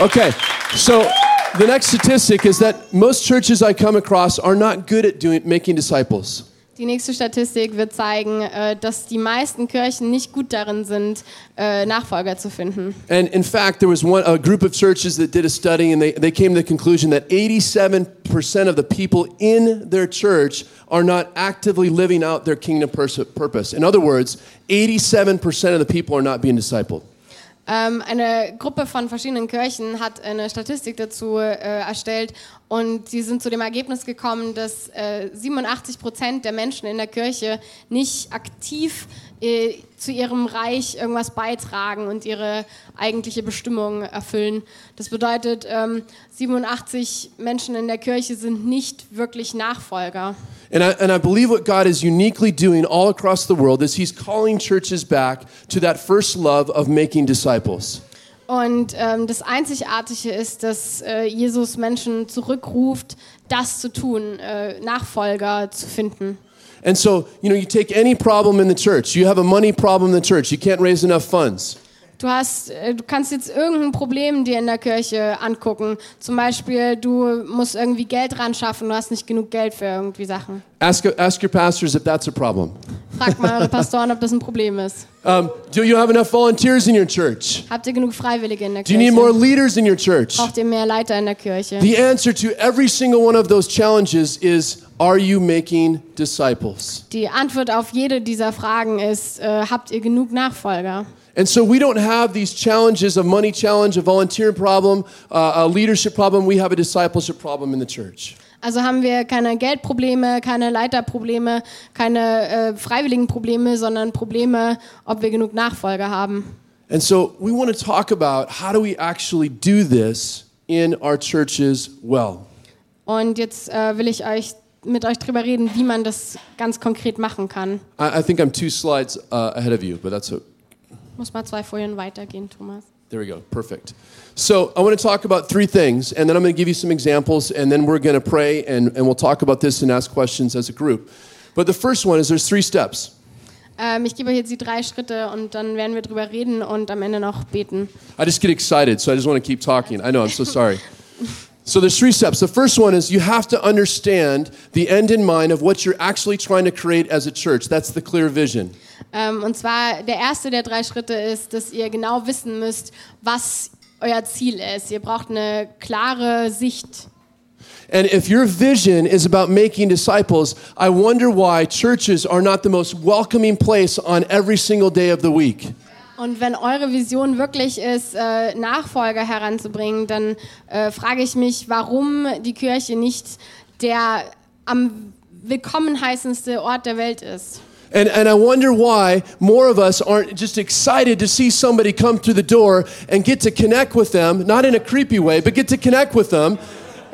S4: Okay, so the next statistic is that most churches I come across are not good at doing making disciples.
S5: Die nächste Statistik wird zeigen, äh, dass die meisten Kirchen nicht gut darin sind, äh, Nachfolger zu finden.
S4: And in fact, there was one a group of churches that did a study, and they, they came to the conclusion that 87% of the people in their church are not actively living out their kingdom purpose. In other words, 87% of the people are not being discipled.
S5: Ähm, eine Gruppe von verschiedenen Kirchen hat eine Statistik dazu äh, erstellt und sie sind zu dem Ergebnis gekommen, dass äh, 87 Prozent der Menschen in der Kirche nicht aktiv äh, zu ihrem Reich irgendwas beitragen und ihre eigentliche Bestimmung erfüllen. Das bedeutet, ähm, 87 Menschen in der Kirche sind nicht wirklich Nachfolger.
S4: And I, and I believe what God is uniquely doing all across the world is He's calling churches back to that first love of making disciples.
S5: Und ähm, das Einzigartige ist, dass äh, Jesus Menschen zurückruft, das zu tun, äh, Nachfolger zu finden.
S4: And so, you know, you take any problem in the church. You have a money problem in the church. You can't raise enough funds.
S5: Du hast, äh, du kannst jetzt irgendein Problem dir in der Kirche angucken. Zum Beispiel, du musst irgendwie Geld ran schaffen, du hast nicht genug Geld für irgendwie Sachen.
S4: Ask, ask your pastors if that's a problem.
S5: Frag mal eure Pastoren, ob das ein Problem ist.
S4: Um, do you have enough volunteers in your church?
S5: Habt ihr genug Freiwillige in der
S4: Do you need more
S5: Kirche?
S4: leaders in your church?
S5: Braucht ihr mehr Leiter in der Kirche?
S4: The answer to every single one of those challenges is Are you making disciples?
S5: Die Antwort auf jede dieser Fragen ist, äh, habt ihr genug Nachfolger?
S4: And so we don't have these challenges a money challenge, a volunteer problem, uh, a leadership problem. We have a discipleship problem in the church.
S5: Also haben wir keine Geldprobleme, keine Leiterprobleme, keine äh, freiwilligen Probleme, sondern Probleme, ob wir genug Nachfolger haben.
S4: And so we want to talk about how do we actually do this in our churches well.
S5: Und jetzt äh, will ich euch mit euch drüber reden, wie man das ganz konkret machen kann.
S4: I, I think I'm two slides uh, ahead of you, but that's a,
S5: Muss mal zwei Folien weitergehen, Thomas.
S4: There we go. Perfect. So I want to talk about three things, and then I'm going to give you some examples, and then we're going to pray, and, and we'll talk about this and ask questions as a group. But the first one is there's three steps.
S5: Ähm, ich gebe euch jetzt die drei Schritte und dann werden wir drüber reden und am Ende noch beten.
S4: I just get excited, so I just want to keep talking. I know, I'm so sorry. So there's three steps. The first one is you have to understand the end in mind of what you're actually trying to create as a church. That's the clear vision.
S5: Ähm, und zwar der erste der drei Schritte ist, dass ihr genau wissen müsst, was euer Ziel ist. Ihr braucht eine klare Sicht.
S4: And if your vision is about making disciples, I wonder why churches are not the most welcoming place on every single day of the week.
S5: Und wenn eure Vision wirklich ist, äh, Nachfolger heranzubringen, dann äh, frage ich mich, warum die Kirche nicht der am willkommen heißendste Ort der Welt ist.
S4: And, and I wonder why more of us aren't just excited to see somebody come through the door and get to connect with them, not in a creepy way, but get to connect with them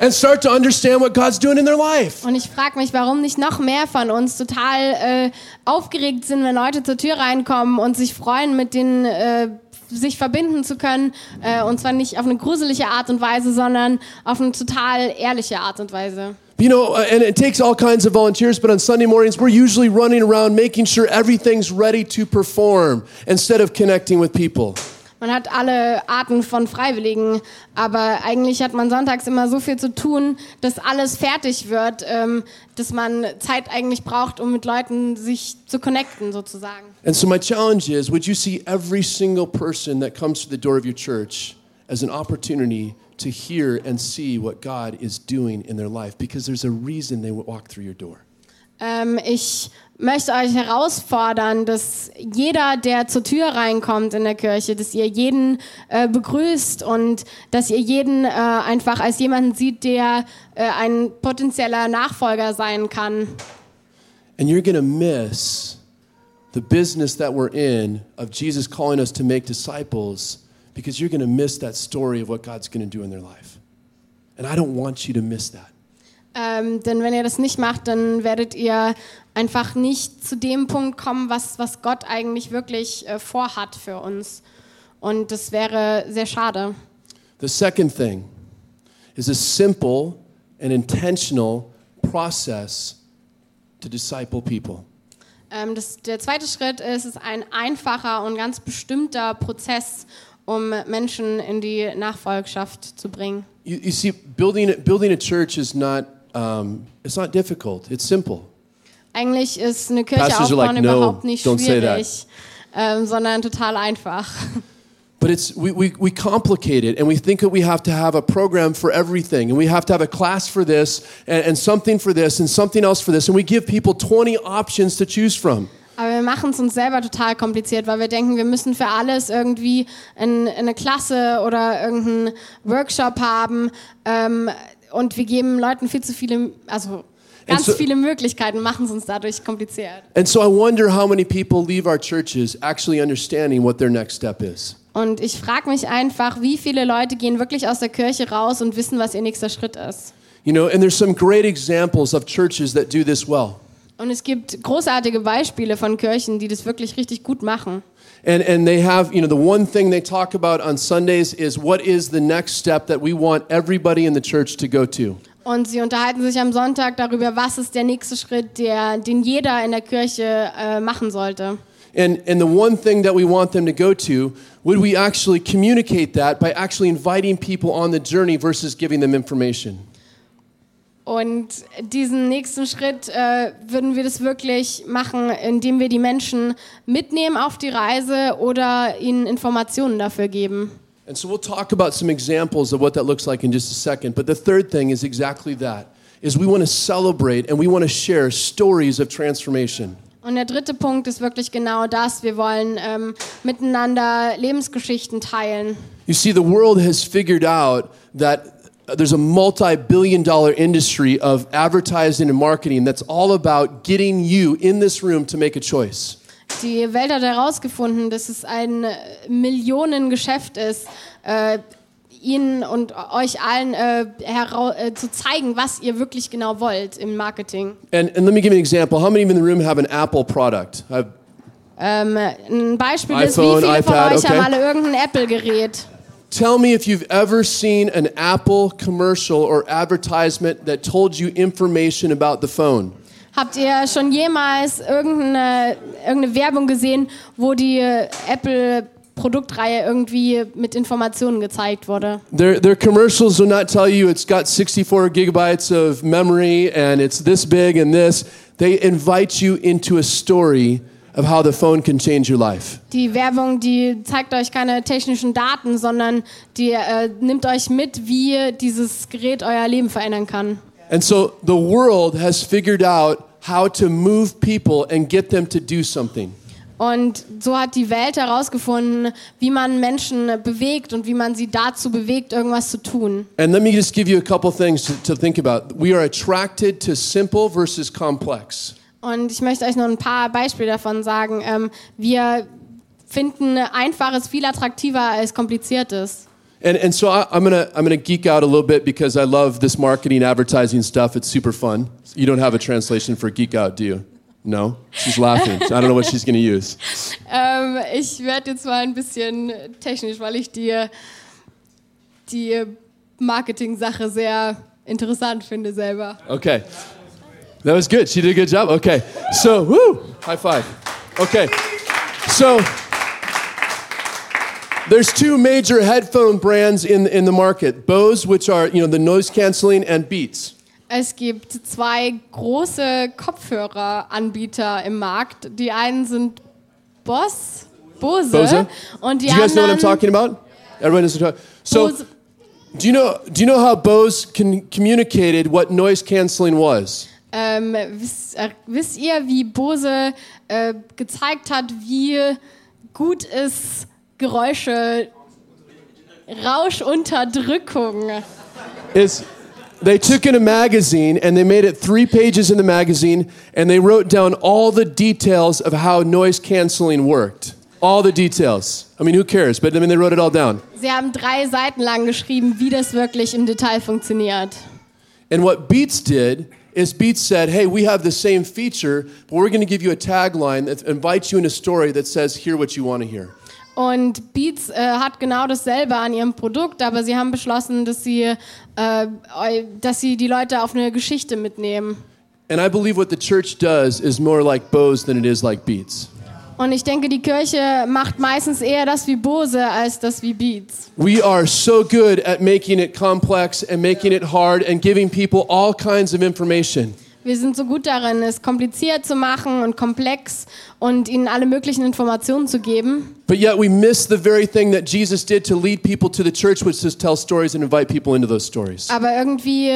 S4: and start to understand what God's doing in their life.
S5: Und ich frage mich, warum nicht noch mehr von uns total äh, aufgeregt sind, wenn Leute zur Tür reinkommen und sich freuen, mit denen äh, sich verbinden zu können. Äh, und zwar nicht auf eine gruselige Art und Weise, sondern auf eine total ehrliche Art und Weise.
S4: You know, uh, and it takes all kinds of volunteers, but on Sunday mornings, we're usually running around making sure everything's ready to perform instead of connecting with people.
S5: Man hat alle Arten von Freiwilligen, aber eigentlich hat man sonntags immer so viel zu tun, dass alles fertig wird, ähm, dass man Zeit eigentlich braucht, um mit Leuten sich zu connecten sozusagen.
S4: And so, my challenge is would you see every single person that comes to the door of your church as an opportunity to hear and see what God is doing in their life? Because there's a reason they walk through your door.
S5: Ähm, ich möchte euch herausfordern, dass jeder, der zur Tür reinkommt in der Kirche, dass ihr jeden äh, begrüßt und dass ihr jeden äh, einfach als jemanden sieht, der äh, ein potenzieller Nachfolger sein kann.
S4: And you're to miss the business that we're in of Jesus calling us to make disciples because you're to miss that story of what God's to do in their life. And I don't want you to miss that.
S5: Ähm, denn wenn ihr das nicht macht, dann werdet ihr einfach nicht zu dem Punkt kommen, was, was Gott eigentlich wirklich äh, vorhat für uns. Und das wäre sehr schade.
S4: The second thing is a simple and intentional process to disciple people.
S5: Ähm, das, der zweite Schritt ist, ist ein einfacher und ganz bestimmter Prozess, um Menschen in die Nachfolgschaft zu bringen.
S4: You, you see, building, building a church is not, um, it's not difficult, it's simple.
S5: Eigentlich ist eine Kirche
S4: Pastors
S5: aufbauen
S4: like, "No,
S5: überhaupt nicht
S4: don't say that."
S5: schwierig, ähm, sondern total einfach.
S4: But it's, we, we, we complicate it and we think that we have to have a program for everything and we have to have a class for this and, and something for this and something else for this. And we give people 20 options to choose from.
S5: Aber wir machen es uns selber total kompliziert, weil wir denken, wir müssen für alles irgendwie ein, eine Klasse oder irgendeinen Workshop haben. Ähm, und wir geben Leuten viel zu viele, also ganz
S4: so-
S5: viele Möglichkeiten, machen es uns dadurch kompliziert.
S4: And so I wonder how many people leave our churches actually understanding what their next step is.
S5: Und ich frage mich einfach, wie viele Leute gehen wirklich aus der Kirche raus und wissen, was ihr nächster Schritt ist.
S4: You know, and there's some great examples of churches that do this well.
S5: Und es gibt großartige Beispiele von Kirchen, die das wirklich richtig gut machen.
S4: And, and they have, you know, the one thing they talk about on Sundays is what is the next step that we want everybody in the church to go to.
S5: Und sie unterhalten sich am Sonntag darüber, was ist der nächste Schritt, der, den jeder in der Kirche äh, machen sollte.
S4: And, and the one thing that we want them to go to, would we actually communicate that by actually inviting people on the journey versus giving them information?
S5: Und diesen nächsten Schritt äh, würden wir das wirklich machen, indem wir die Menschen mitnehmen auf die Reise oder ihnen Informationen dafür geben.
S4: And so we'll talk about some examples of what that looks like in just a second. But the third thing is exactly that. Is we want to celebrate and we want to share stories of transformation.
S5: Und der dritte Punkt ist wirklich genau das. Wir wollen ähm, miteinander Lebensgeschichten teilen.
S4: You see, the world has figured out that uh, there's a multi billion dollar industry of advertising and marketing that's all about getting you in this room to make a choice.
S5: Die Welt hat herausgefunden, dass es ein Millionengeschäft ist, äh, Ihnen und euch allen äh, äh, zu zeigen, was ihr wirklich genau wollt im Marketing.
S4: And, and let me give you an example. How many in the room have an Apple product? I've,
S5: Ähm, ein Beispiel ist,
S4: iPhone,
S5: wie viele
S4: iPad,
S5: von euch
S4: okay.
S5: haben alle irgendein Apple-Gerät?
S4: tell me if you've ever seen an Apple commercial or advertisement that told you information about the phone.
S5: Habt ihr schon jemals irgendeine, irgendeine Werbung gesehen, wo die äh, Apple-Produktreihe irgendwie mit Informationen gezeigt wurde?
S4: Their, their commercials will not tell you it's got 64 gigabytes of memory and it's this big and this. They invite you into a story of how the phone can change your life.
S5: Die Werbung, die zeigt euch keine technischen Daten, sondern die äh, nimmt euch mit, wie dieses Gerät euer Leben verändern kann.
S4: And so the world has figured out how to move people and get them to do something.
S5: Und so hat die Welt herausgefunden, wie man Menschen bewegt und wie man sie dazu bewegt, irgendwas zu tun.
S4: And let me just give you a couple things to, to think about. We are attracted to simple versus complex.
S5: Und ich möchte euch noch ein paar Beispiele davon sagen. Ähm, wir finden Einfaches viel attraktiver als Kompliziertes.
S4: And, and so I, I'm gonna I'm gonna geek out a little bit because I love this marketing advertising stuff. It's super fun. You don't have a translation for geek out, do you? No, she's laughing. I don't know what she's gonna use.
S5: Ähm, ich werde jetzt mal ein bisschen technisch, weil ich die, die Marketing-Sache sehr interessant finde selber.
S4: Okay, that was good. She did a good job. Okay, so woo, high five. Okay, so there's two major headphone brands in in the market: Bose, which are you know the noise canceling, and Beats.
S5: Es gibt zwei große Kopfhöreranbieter im Markt. Die einen sind Boss, Bose,
S4: Bose.
S5: und die
S4: Do you guys know what I'm talking about? Everyone knows talking. So.
S5: Bose.
S4: Do you know? Do you know how Bose con- communicated what noise canceling was?
S5: Ähm, wisst, äh, wisst ihr, wie Bose äh, gezeigt hat, wie gut ist Geräusche, Rauschunterdrückung?
S4: Is they took in a magazine and they made it three pages in the magazine and they wrote down all the details of how noise canceling worked. All the details. I mean, who cares? But I mean, they wrote it all down.
S5: Sie haben drei Seiten lang geschrieben, wie das wirklich im Detail funktioniert.
S4: And what Beats did is Beats said, "Hey, we have the same feature, but we're going to give you a tagline that invites you in a story that says, hear what you want to hear."
S5: Und Beats äh, hat genau dasselbe an ihrem Produkt, aber sie haben beschlossen, dass sie, äh, dass sie die Leute auf eine Geschichte mitnehmen.
S4: And I believe what the church does is more like Bose than it is like Beats.
S5: Und ich denke, die Kirche macht meistens eher das wie Bose als das wie Beats.
S4: We are so good at making it complex and making it hard and giving people all kinds of information.
S5: Wir sind so gut darin, es kompliziert zu machen und komplex und ihnen alle möglichen Informationen zu geben.
S4: But yet we miss the very thing that Jesus did to lead people to the church, which is tell stories and invite people into those stories.
S5: Aber irgendwie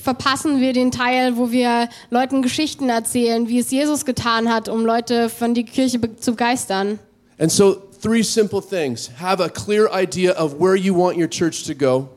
S5: verpassen wir den Teil, wo wir Leuten Geschichten erzählen, wie es Jesus getan hat, um Leute von die Kirche zu begeistern.
S4: And so, three simple things have a clear idea of where you want your church to go,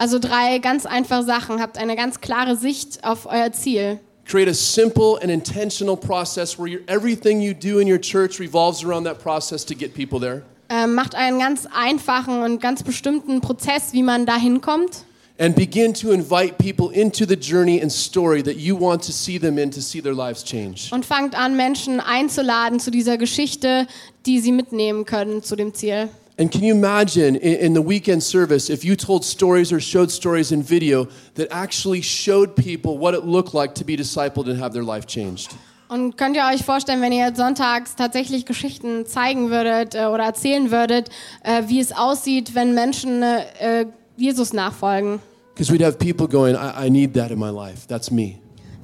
S5: Also drei ganz einfache Sachen. Habt eine ganz klare Sicht auf euer Ziel.
S4: create a simple and intentional process where everything you do in your church revolves around that process to get people there.
S5: Ähm, macht einen ganz einfachen und ganz bestimmten Prozess, wie man da hinkommt.
S4: And begin to invite people into the journey and story that you want to see them in to see their lives change.
S5: Und fangt an, Menschen einzuladen zu dieser Geschichte, die sie mitnehmen können zu dem Ziel.
S4: And can you imagine in, in the weekend service if you told stories or showed stories in video that actually showed people what it looked like to be discipled and have their life changed?
S5: Und könnt ihr euch vorstellen, wenn ihr jetzt sonntags tatsächlich Geschichten zeigen würdet äh, oder erzählen würdet, äh, wie es aussieht, wenn Menschen äh, äh Jesus nachfolgen?
S4: Because we'd have people going, I, I need that in my life. That's me.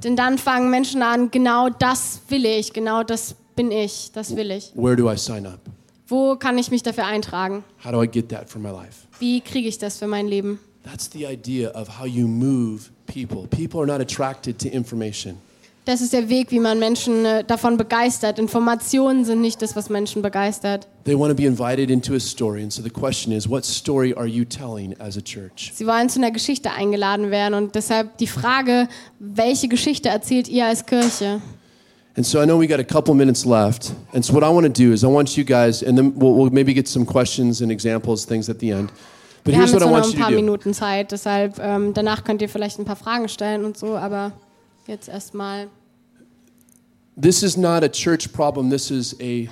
S5: Denn dann fangen Menschen an, genau das will ich, genau das bin ich, das will ich.
S4: Where do I sign up?
S5: Wo kann ich mich dafür eintragen?
S4: How do I get that for my life?
S5: Wie kriege ich das für mein Leben?
S4: That's the idea of how you move people. People are not attracted to information.
S5: Das ist der Weg, wie man Menschen äh, davon begeistert. Informationen sind nicht das, was Menschen begeistert.
S4: They want to be invited into a story. And so the question is, what story are you telling as a church?
S5: Sie wollen zu einer Geschichte eingeladen werden und deshalb die Frage, welche Geschichte erzählt ihr als Kirche?
S4: And so I know we got a couple minutes left. And so what I want to do is I want you guys, and then we'll, we'll maybe get some questions and examples, things at the end. But
S5: Wir
S4: here's what I
S5: nur noch
S4: want
S5: ein
S4: you to
S5: paar
S4: do.
S5: Minuten Zeit, deshalb ähm, danach könnt ihr vielleicht ein paar Fragen stellen und so, aber jetzt erstmal.
S4: This is not a church problem. This is a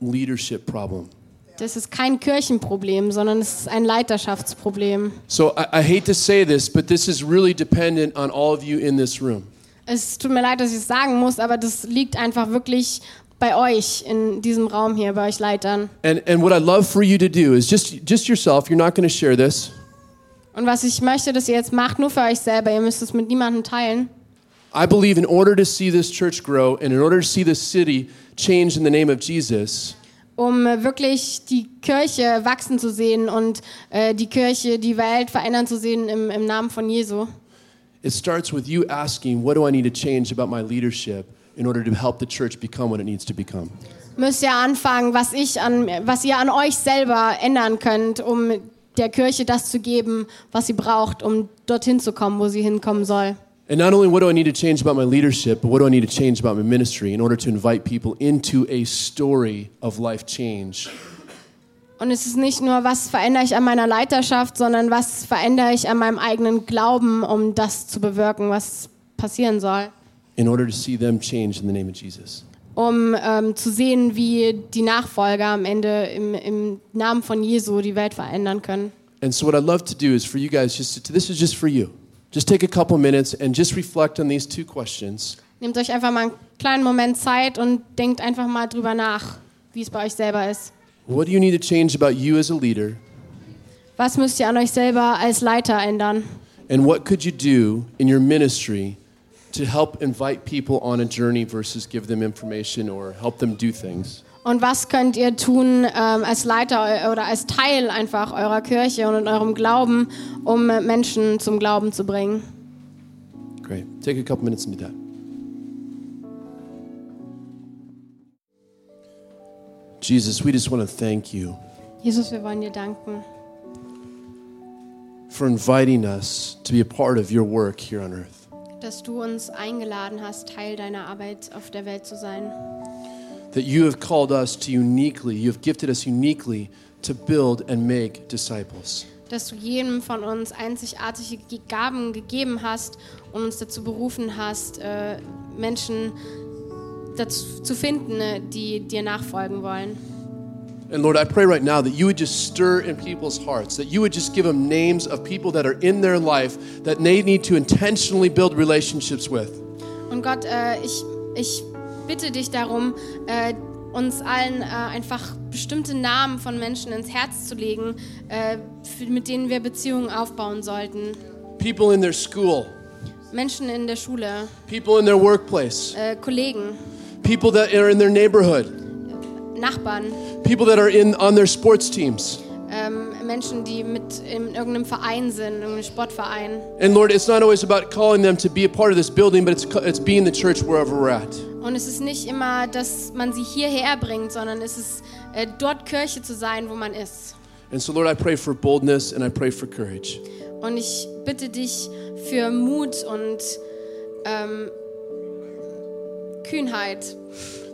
S4: leadership problem.
S5: Das ist kein Kirchenproblem, sondern es ist ein Leiterschaftsproblem.
S4: So I, I hate to say this, but this is really dependent on all of you in this room.
S5: Es tut mir leid, dass ich es sagen muss, aber das liegt einfach wirklich bei euch in diesem Raum hier, bei euch Leitern.
S4: And, and what I'd love for you to do is just, just yourself, you're not going to share this.
S5: Und was ich möchte, dass ihr jetzt macht, nur für euch selber, ihr müsst es mit niemandem teilen.
S4: I believe in order to see this church grow and in order to see this city change in the name of Jesus,
S5: um äh, wirklich die Kirche wachsen zu sehen und äh, die Kirche, die Welt verändern zu sehen im, im Namen von Jesu.
S4: It starts with you asking, What do I need to change about my leadership in order to help the church become what it needs to become?
S5: Müsst ihr anfangen, was, ich an, was ihr an euch selber ändern könnt, um der Kirche das zu geben, was sie braucht, um dorthin zu kommen, wo sie hinkommen soll.
S4: And not only what do I need to change about my leadership, but what do I need to change about my ministry in order to invite people into a story of life change
S5: Und es ist nicht nur, was verändere ich an meiner Leiterschaft, sondern was verändere ich an meinem eigenen Glauben, um das zu bewirken, was passieren soll.
S4: in order to see them change in the name of Jesus.
S5: Um ähm, zu sehen, wie die Nachfolger am Ende im, im Namen von Jesu die Welt verändern können.
S4: And so, what I'd love to do is for you guys, just to, this is just for you. Just take a couple minutes and just reflect on these two questions.
S5: Nehmt euch einfach mal einen kleinen Moment Zeit und denkt einfach mal drüber nach, wie es bei euch selber ist.
S4: What do you need to change about you as a leader?
S5: Was müsst ihr an euch selber als Leiter ändern?
S4: And what could you do in your ministry to help invite people on a journey versus give them information or help them do things?
S5: Und was könnt ihr tun ähm, als Leiter oder als Teil einfach eurer Kirche und in eurem Glauben, um Menschen zum Glauben zu bringen?
S4: Great. Take a couple minutes and do that. Jesus, we just want to thank you
S5: Jesus, wir wollen dir danken,
S4: for inviting us to be a part of your work here on earth.
S5: dass du uns eingeladen hast, Teil deiner Arbeit auf der Welt zu sein.
S4: That you have called us to uniquely, you have gifted us uniquely to build and make disciples.
S5: Dass du jedem von uns einzigartige Ge- Gaben gegeben hast und uns dazu berufen hast, äh, Menschen dazu zu finden, äh, die dir nachfolgen wollen.
S4: And Lord, I pray right now that you would just stir in people's hearts, that you would just give them names of people that are in their life that they need to intentionally build relationships with.
S5: Und Gott, äh, ich, ich bitte dich darum, äh, uns allen äh, einfach bestimmte Namen von Menschen ins Herz zu legen, äh, für, mit denen wir Beziehungen aufbauen sollten.
S4: People in their school,
S5: Menschen in der Schule,
S4: people in their workplace,
S5: äh, Kollegen,
S4: people that are in their neighborhood,
S5: Nachbarn,
S4: people that are in on their sports teams.
S5: ähm, Menschen, die mit in irgendeinem Verein sind, irgendeinem Sportverein.
S4: And Lord, it's not always about calling them to be a part of this building, but it's it's being the church wherever we're at.
S5: Und es ist nicht immer, dass man sie hierher bringt, sondern es ist äh, dort Kirche zu sein, wo man ist.
S4: And so, Lord, I pray for boldness and I pray for courage.
S5: Und ich bitte dich für Mut und ähm, Kühnheit,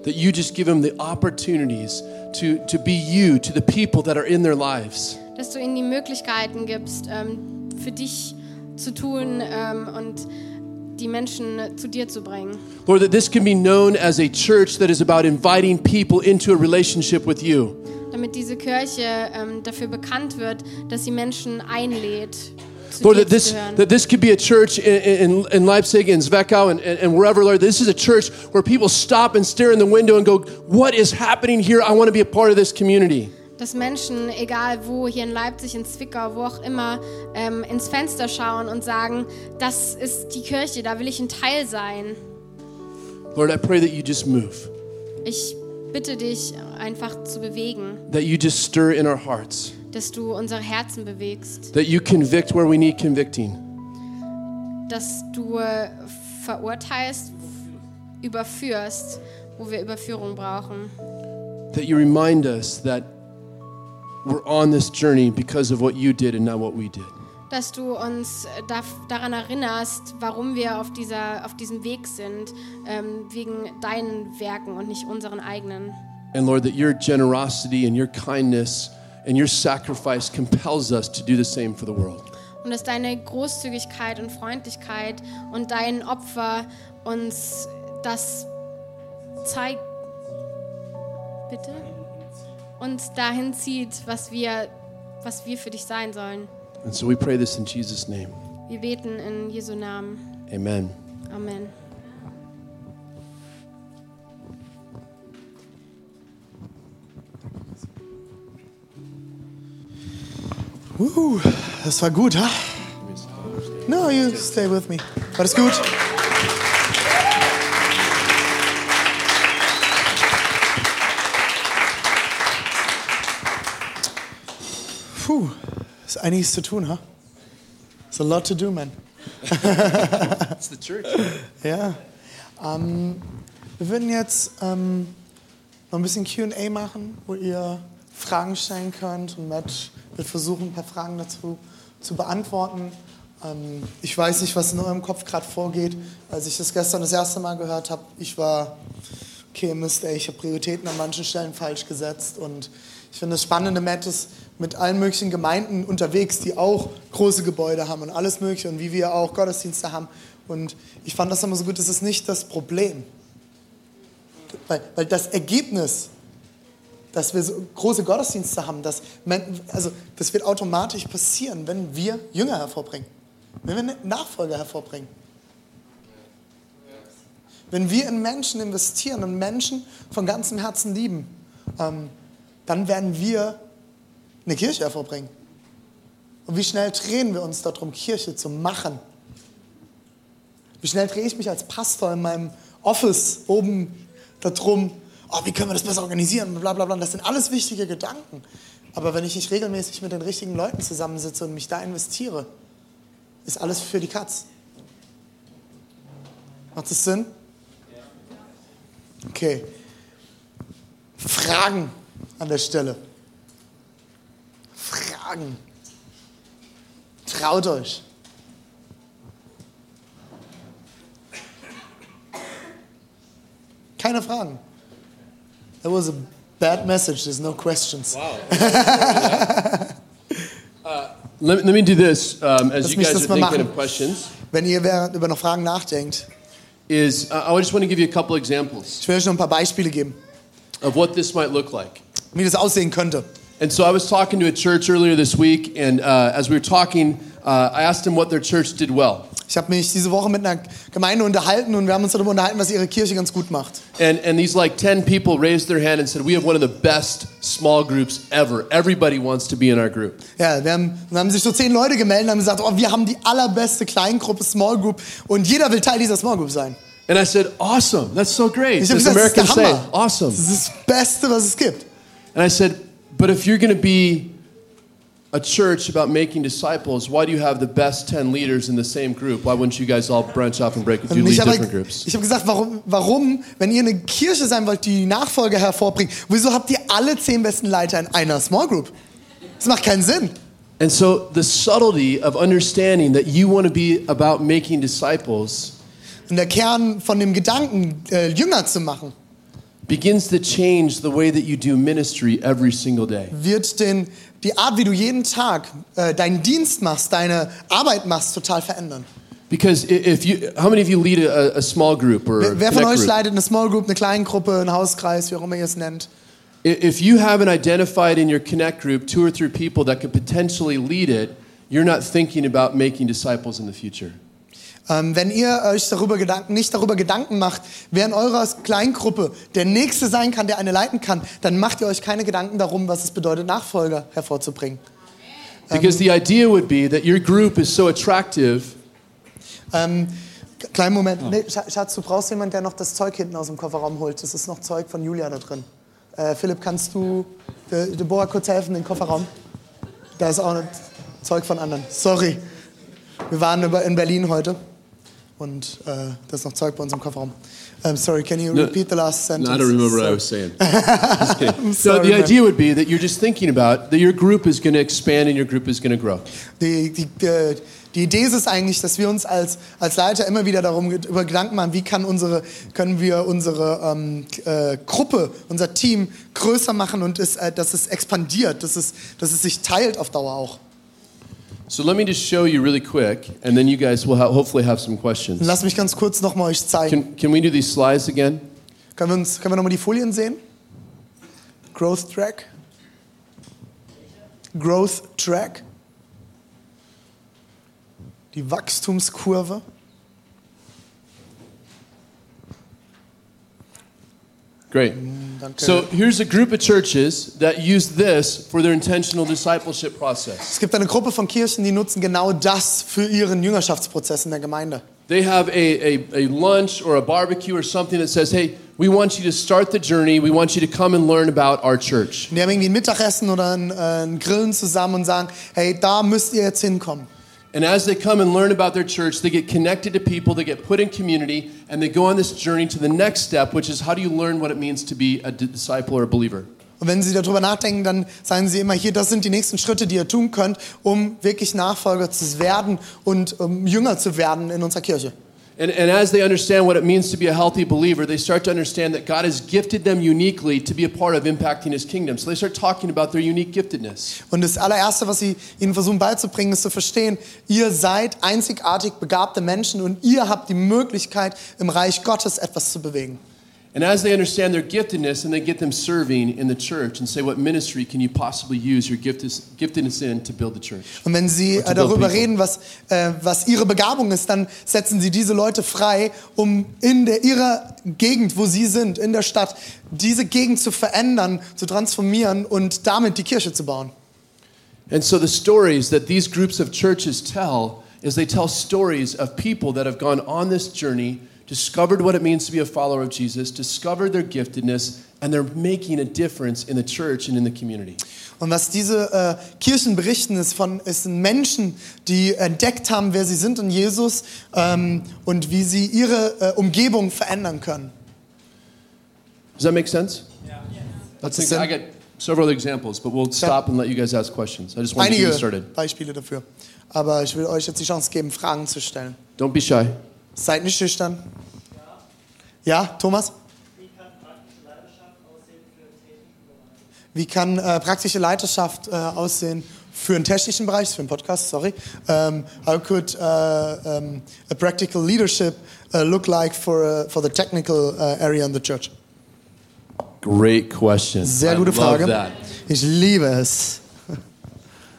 S4: That you just give them the opportunities to, to be you to the people that are in their lives.
S5: dass du ihnen die Möglichkeiten gibst, ähm, für dich zu tun ähm, und die Menschen zu dir zu bringen.
S4: Lord, that this can be known as a church that is about inviting people into a relationship with you.
S5: Damit diese Kirche ähm, dafür bekannt wird, dass sie Menschen einlädt,
S4: Lord, that this, that this could be a church in, in, in Leipzig, in Zwickau, and, and, and wherever, Lord. This is a church where people stop and stare in the window and go, What is happening here? I want to be a part of this community.
S5: dass Menschen, egal wo, hier in Leipzig, in Zwickau, wo auch immer, ähm, ins Fenster schauen und sagen, das ist die Kirche, da will ich ein Teil sein.
S4: Lord, I pray that you just move,
S5: Ich bitte dich, einfach zu bewegen,
S4: that you just stir in our hearts,
S5: dass du unsere Herzen bewegst,
S4: that you convict where we need convicting,
S5: dass du äh, verurteilst, überführst, wo wir Überführung brauchen.
S4: that you remind us that we're on this journey because of what you did and not what we did.
S5: dass du uns äh, da, daran erinnerst, warum wir auf, dieser, auf diesem Weg sind, ähm, wegen deinen Werken und nicht unseren eigenen.
S4: And Lord, that your generosity and your kindness and your sacrifice compels us to do the same for the world.
S5: Und dass deine Großzügigkeit und Freundlichkeit und dein Opfer uns das zeigt. Bitte? Uns dahin zieht, was wir, was wir für dich sein sollen.
S4: And so we pray this in Jesus' name.
S5: Wir beten in Jesu Namen.
S4: Amen.
S5: Amen.
S3: Uh, das war gut, ha? No, you stay with me. War das gut? Puh, ist einiges zu tun, ha? It's a lot to do, man.
S4: It's the church.
S3: Ja. Ähm, wir würden jetzt ähm, noch ein bisschen QA machen, wo ihr Fragen stellen könnt. Und Matt wird versuchen, ein paar Fragen dazu zu beantworten. Ähm, ich weiß nicht, was in eurem Kopf gerade vorgeht. Als ich das gestern das erste Mal gehört habe, ich war, okay, Mist, ey, ich habe Prioritäten an manchen Stellen falsch gesetzt. Und ich finde das Spannende, Matt ist mit allen möglichen Gemeinden unterwegs, die auch große Gebäude haben und alles Mögliche und wie wir auch Gottesdienste haben. Und ich fand das immer so gut, das ist nicht das Problem. Weil, weil das Ergebnis, dass wir so große Gottesdienste haben, das, also, das wird automatisch passieren, wenn wir Jünger hervorbringen. Wenn wir Nachfolger hervorbringen. Wenn wir in Menschen investieren und Menschen von ganzem Herzen lieben, ähm, dann werden wir eine Kirche hervorbringen. Und wie schnell drehen wir uns darum, Kirche zu machen? Wie schnell drehe ich mich als Pastor in meinem Office oben darum, oh, wie können wir das besser organisieren, bla bla bla. Das sind alles wichtige Gedanken. Aber wenn ich nicht regelmäßig mit den richtigen Leuten zusammensitze und mich da investiere, ist alles für die Katz. Macht das Sinn? Okay. Fragen an der Stelle. Fragen. Traut euch. Keine Fragen. That was a bad message. There's no questions.
S4: Let, let me do this um, as
S3: Lass
S4: you guys are thinking
S3: machen.
S4: of questions.
S3: Wenn ihr während über noch Fragen nachdenkt,
S4: Is uh, I just want to give you a couple examples
S3: ich will euch noch ein paar Beispiele geben,
S4: of what this might look like.
S3: wie das aussehen könnte.
S4: And so I was talking to a church earlier this week, and uh, as we were talking, uh, I asked them what their church did well.
S3: Ich habe mich diese Woche mit einer Gemeinde unterhalten und wir haben uns darüber unterhalten, was ihre Kirche ganz gut macht.
S4: And, and these like 10 people raised their hand and said, We have one of the best small groups ever. Everybody wants to be in our group.
S3: Ja, wir haben, dann haben sich so zehn Leute gemeldet und haben gesagt, oh, wir haben die allerbeste Kleingruppe, Small Group und jeder will Teil dieser Small Group sein.
S4: And I said, Awesome. That's so great.
S3: Ich habe gesagt, das ist
S4: Americans
S3: der
S4: say, awesome.
S3: Das ist das Beste, was es gibt.
S4: And I said, But if you're going to be a church about making disciples, why do you have the best 10 leaders in the same group? Why wouldn't you guys all branch off and break
S3: Und
S4: lead
S3: habe
S4: different groups?
S3: ich hab gesagt, warum, warum, wenn ihr eine Kirche sein wollt, die Nachfolger hervorbringt, wieso habt ihr alle zehn besten Leiter in einer Small Group? Das macht keinen Sinn.
S4: And so the subtlety of understanding that you want to be about making disciples
S3: Und der Kern von dem Gedanken, äh, Jünger zu machen,
S4: begins to change the way that you do ministry every single day.
S3: wird den, die Art, wie du jeden Tag äh, deinen Dienst machst, deine Arbeit machst, total verändern.
S4: Because if you, how many of you lead a, a small group or
S3: Wer, wer von euch
S4: group?
S3: leitet eine Small Group, eine Kleingruppe, einen Hauskreis, wie auch immer ihr es nennt?
S4: If you haven't identified in your connect group two or three people that could potentially lead it, you're not thinking about making disciples in the future.
S3: Ähm, wenn ihr euch darüber Gedanken, nicht darüber Gedanken macht, wer in eurer Kleingruppe der Nächste sein kann, der eine leiten kann, dann macht ihr euch keine Gedanken darum, was es bedeutet, Nachfolger hervorzubringen.
S4: Because the idea would be that your group is so attractive
S3: Ähm, kleinen Moment. Nee, Sch- Schatz, du brauchst jemanden, der noch das Zeug hinten aus dem Kofferraum holt. Das ist noch Zeug von Julia da drin. Äh, Philipp, kannst du De- Deborah kurz helfen, den Kofferraum? Da ist auch noch Zeug von anderen. Sorry. Wir waren in Berlin heute und äh, da ist noch Zeug bei uns im Kofferraum. Um, sorry, can you
S4: No,
S3: repeat the last sentence?
S4: I don't remember what I was saying. So
S3: sorry,
S4: the idea would be that you're just thinking about that your group is going to expand and your group is going to grow.
S3: Die, die, die, die Idee ist es eigentlich, dass wir uns als, als Leiter immer wieder darum über Gedanken machen, wie kann unsere, können wir unsere ähm, äh, Gruppe, unser Team größer machen und es, äh, dass es expandiert, dass es, dass es sich teilt auf Dauer auch.
S4: So let me just show you really quick, and then you guys will ha- hopefully have some questions.
S3: Und lasst mich ganz kurz nochmal euch zeigen.
S4: Can, can we do these slides again?
S3: Können wir, uns, können wir nochmal die Folien sehen? Growth Track. Growth Track. Die Wachstumskurve.
S4: Great.
S3: Danke.
S4: So here's a group of churches that use this for their intentional discipleship process.
S3: es gibt eine Gruppe von Kirchen, die nutzen genau das für ihren Jüngerschaftsprozess in der Gemeinde.
S4: They have a, a, a lunch or a barbecue or something that says, hey, we want you to start the journey. We want you to come and learn about our church.
S3: Die haben irgendwie ein Mittagessen oder ein, äh, ein Grillen zusammen und sagen, hey, da müsst ihr jetzt hinkommen.
S4: And as they come and learn about their church, they get connected to people, they get put in community, and they go on this journey to the next step, which is how do you learn what it means to be a disciple or a believer?
S3: Und wenn sie darüber nachdenken, dann sagen sie immer hier, das sind die nächsten Schritte, die ihr tun könnt, um wirklich Nachfolger zu werden und um Jünger zu werden in unserer Kirche.
S4: And, and as they understand what it means to be a healthy believer, they start to understand that God has gifted them uniquely to be a part of impacting His kingdom. So they start talking about their unique giftedness.
S3: Und das allererste, was sie ihnen versuchen beizubringen, ist zu verstehen, ihr seid einzigartig begabte Menschen und ihr habt die Möglichkeit, im Reich Gottes etwas zu bewegen.
S4: And as they understand their giftedness and they get them serving in the church and say, what ministry can you possibly use your giftedness, in to build the church?
S3: Und wenn sie äh, darüber reden, was, äh, was ihre Begabung ist, dann setzen sie diese Leute frei, um in der, ihrer Gegend, wo sie sind, in der Stadt, diese Gegend zu verändern, zu transformieren und damit die Kirche zu bauen.
S4: And so the stories that these groups of churches tell is they tell stories of people that have gone on this journey, discovered what it means to be a follower of Jesus, discovered their giftedness, and they're making a difference in the church and in the community.
S3: Und was diese äh, Kirchen berichten, ist von ist sind Menschen, die entdeckt haben, wer sie sind in Jesus ähm, und wie sie ihre äh, Umgebung verändern können.
S4: Does that make sense?
S6: Yeah.
S4: Let's
S3: Makes
S4: I got several examples, but we'll stop and let you guys ask questions. I just want to get you
S3: Einige
S4: started.
S3: Beispiele dafür. Aber ich will euch jetzt die Chance geben, Fragen zu stellen.
S4: Don't be shy.
S3: Seid nicht schüchtern. Ja, Thomas?
S6: Wie kann praktische Leiterschaft aussehen für
S3: Wie kann äh, praktische Leiterschaft äh, aussehen für einen
S6: einen technischen Bereich?
S3: für einen Podcast, sorry. Um, how could uh, um, a practical leadership uh, look like for, uh, for the technical area in the church?
S4: Great question.
S3: Sehr gute Frage. Ich liebe es.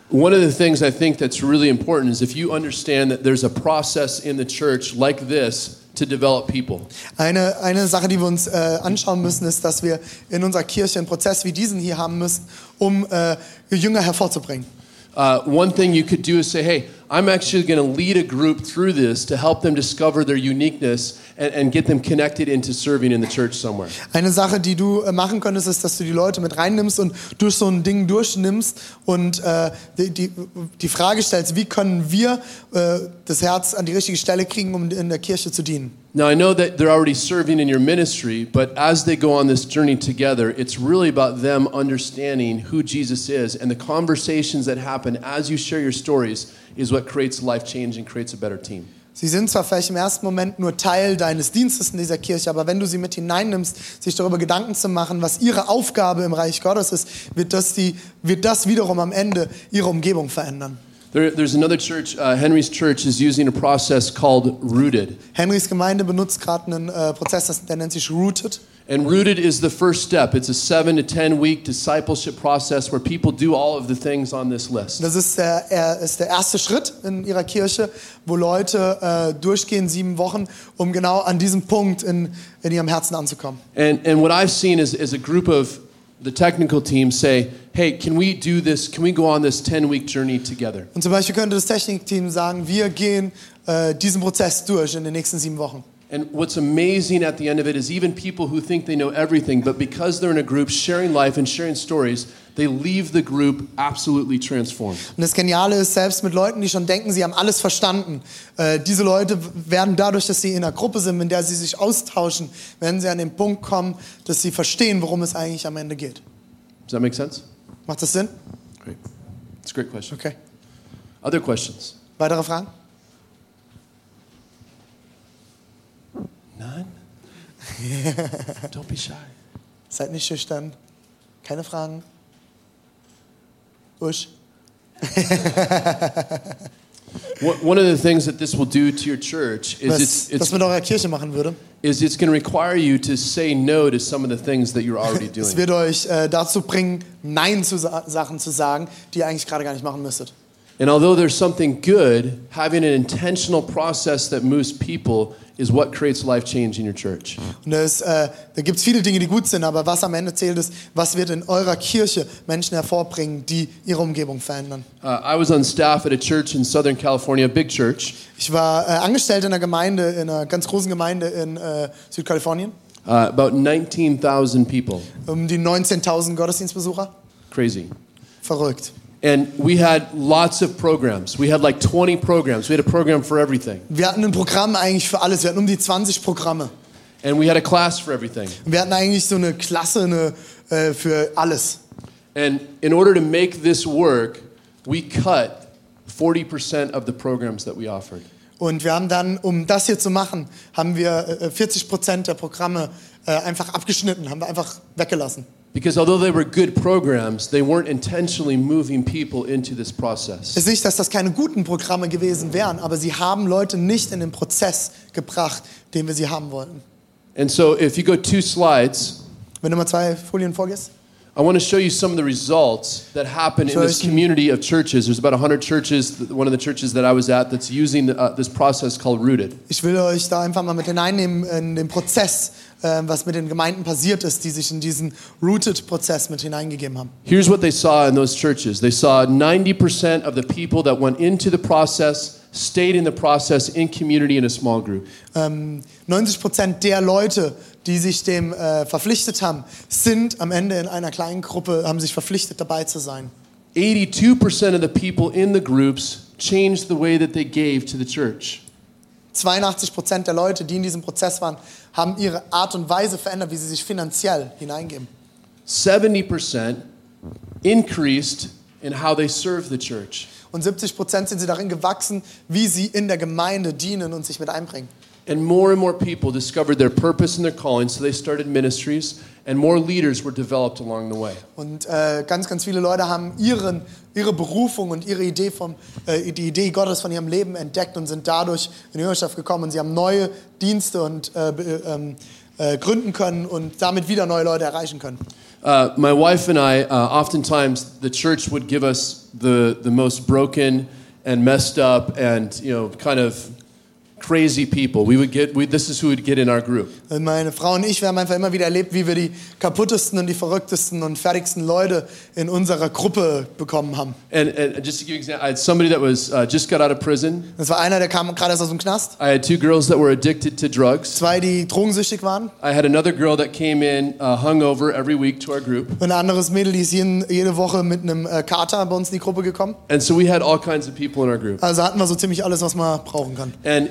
S4: One of the things I think that's really important is if you understand that there's a process in the church like this to develop people.
S3: Eine, eine Sache, die wir uns äh, anschauen müssen, ist, dass wir in unserer Kirche einen Prozess wie diesen hier haben müssen, um äh, Jünger hervorzubringen.
S4: Uh, one thing you could do is say, hey, I'm actually going to lead a group through this to help them discover their uniqueness and, and get them connected into serving in the church somewhere.
S3: Eine Sache, die du äh, machen könntest, ist, dass du die Leute mit reinnimmst und durch so ein Ding durchnimmst und äh, die, die, die Frage stellst, wie können wir äh, das Herz an die richtige Stelle kriegen, um in der Kirche zu dienen.
S4: Now, I know that they're already serving in your ministry, but as they go on this journey together, it's really about them understanding who Jesus is. And the conversations that happen as you share your stories is what creates life change and creates a better team.
S3: Sie sind zwar vielleicht im ersten Moment nur Teil deines Dienstes in dieser Kirche, aber wenn du sie mit hineinnimmst, sich darüber Gedanken zu machen, was ihre Aufgabe im Reich Gottes ist, wird das, die, wird das wiederum am Ende ihre Umgebung verändern.
S4: There, there's another church, uh, Henry's church is using a process called Rooted.
S3: Henrys Gemeinde benutzt gerade einen äh, Prozess, das- der nennt sich Rooted.
S4: And Rooted is the first step. It's a seven to 10 week discipleship process where people do all of the things on this list.
S3: Das ist der, er ist der erste Schritt in ihrer Kirche, wo Leute äh, durchgehen sieben Wochen, um genau an diesem Punkt in, in ihrem Herzen anzukommen.
S4: And, and what I've seen is, is a group of the technical team say, hey, can we do this? Can we go on this 10 week journey together?
S3: Und zum Beispiel könnte das Technikteam sagen, wir gehen äh, diesen Prozess durch in den nächsten sieben Wochen.
S4: And what's amazing at the end of it is even people who think they know everything, but because they're in a group sharing life and sharing stories, they leave the group absolutely transformed.
S3: Und das Geniale ist, selbst mit Leuten, die schon denken, sie haben alles verstanden, äh, diese Leute werden dadurch, dass sie in einer Gruppe sind, in der sie sich austauschen, werden sie an den Punkt kommen, dass sie verstehen, worum es eigentlich am Ende geht.
S4: Does that make sense?
S3: Macht das Sinn?
S4: Great. It's a great question.
S3: Okay.
S4: Other questions?
S3: Weitere Fragen?
S4: None? Don't be shy.
S3: Seid nicht schüchtern. Keine Fragen. Usch.
S4: One of the things that this will do to your church is
S3: Was
S4: it's, it's,
S3: mit eurer Kirche machen würde,
S4: is it's going to require you to say no to some of the things that you're already
S3: es
S4: doing.
S3: wird euch äh, dazu bringen, Nein zu Sa Sachen zu sagen, die ihr eigentlich gerade gar nicht machen müsstet.
S4: And although there's something good, having an intentional process that moves people is what creates life change in your church.
S3: Und das, äh, da gibt es viele Dinge, die gut sind, aber was am Ende zählt, ist, was wird in eurer Kirche Menschen hervorbringen, die ihre Umgebung verändern.
S4: Uh, I was on staff at a church in Southern California, big church.
S3: Ich war äh, angestellt in einer Gemeinde, in einer ganz großen Gemeinde in äh, Südkalifornien,
S4: Uh, about 19,000 people.
S3: um die 19.000 Gottesdienstbesucher.
S4: Crazy.
S3: Verrückt.
S4: And we had lots of programs. We had like 20 programs. We had a program for everything.
S3: Wir hatten ein Programm eigentlich für alles. Wir hatten um die 20 Programme.
S4: And we had a class for everything.
S3: Wir hatten eigentlich so eine Klasse eine, äh, für alles.
S4: And in order to make this work, we cut 40% of the programs that we offered.
S3: Und wir haben dann, um das hier zu machen, haben wir äh, 40 Prozent der Programme äh, einfach abgeschnitten, haben wir einfach weggelassen.
S4: Because although they were good programs, they weren't intentionally moving people into this process.
S3: Es ist nicht, dass das keine guten Programme gewesen wären, aber sie haben Leute nicht in den Prozess gebracht, den wir sie haben wollten.
S4: And so if you go two slides,
S3: Wenn du mal zwei Folien vorgehst.
S4: I want to show you some of the results that happen in this community of churches. There's about 100 churches, one of the churches that I was at, that's using uh, this process called Rooted.
S3: Ich will euch da einfach mal mit hineinnehmen in den Prozess, was mit den Gemeinden passiert ist, die sich in diesen Rooted-Prozess mit hineingegeben haben.
S4: Here's what they saw in those churches they saw 90% of the people that went into the process stayed in the process in community in a small group.
S3: Ähm, 90 Prozent der Leute, die sich dem äh, verpflichtet haben, sind am Ende in einer kleinen Gruppe, haben sich verpflichtet, dabei zu sein.
S4: 82% of the people in the groups changed the way that they gave to the church.
S3: 82 Prozent der Leute, die in diesem Prozess waren, haben ihre Art und Weise verändert, wie sie sich finanziell hineingeben.
S4: 70% increased in how they serve the church.
S3: Und 70 Prozent sind sie darin gewachsen, wie sie in der Gemeinde dienen und sich mit einbringen.
S4: And more and more people discovered their purpose and their calling, so they started ministries, and more leaders were developed along the way.
S3: Und äh, ganz, ganz viele Leute haben ihren, ihre Berufung und ihre Idee vom, äh, die Idee Gottes von ihrem Leben entdeckt und sind dadurch in die Jüngerschaft gekommen. Und sie haben neue Dienste und äh, ähm, äh, gründen können und damit wieder neue Leute erreichen können.
S4: Uh, my wife and I, uh, oftentimes, the church would give us the, the most broken and messed up and, you know, kind of crazy people. We would get, we, this is who would get in our group.
S3: Meine Frau und ich, wir haben einfach immer wieder erlebt, wie wir die kaputtesten und die verrücktesten und fertigsten Leute in unserer Gruppe bekommen haben.
S4: And, and just to give you an example, I had somebody that was uh, just got out of prison.
S3: Das war einer, der kam gerade erst aus dem Knast.
S4: I had two girls that were addicted to drugs.
S3: Zwei, die drogensüchtig waren.
S4: I had another girl that came in uh, hungover every week to our group.
S3: Und ein anderes Mädel, die ist jeden, jede Woche mit einem äh, Kater bei uns in die Gruppe gekommen.
S4: And so we had all kinds of people in our group.
S3: Also hatten wir so ziemlich alles, was man brauchen kann.
S4: And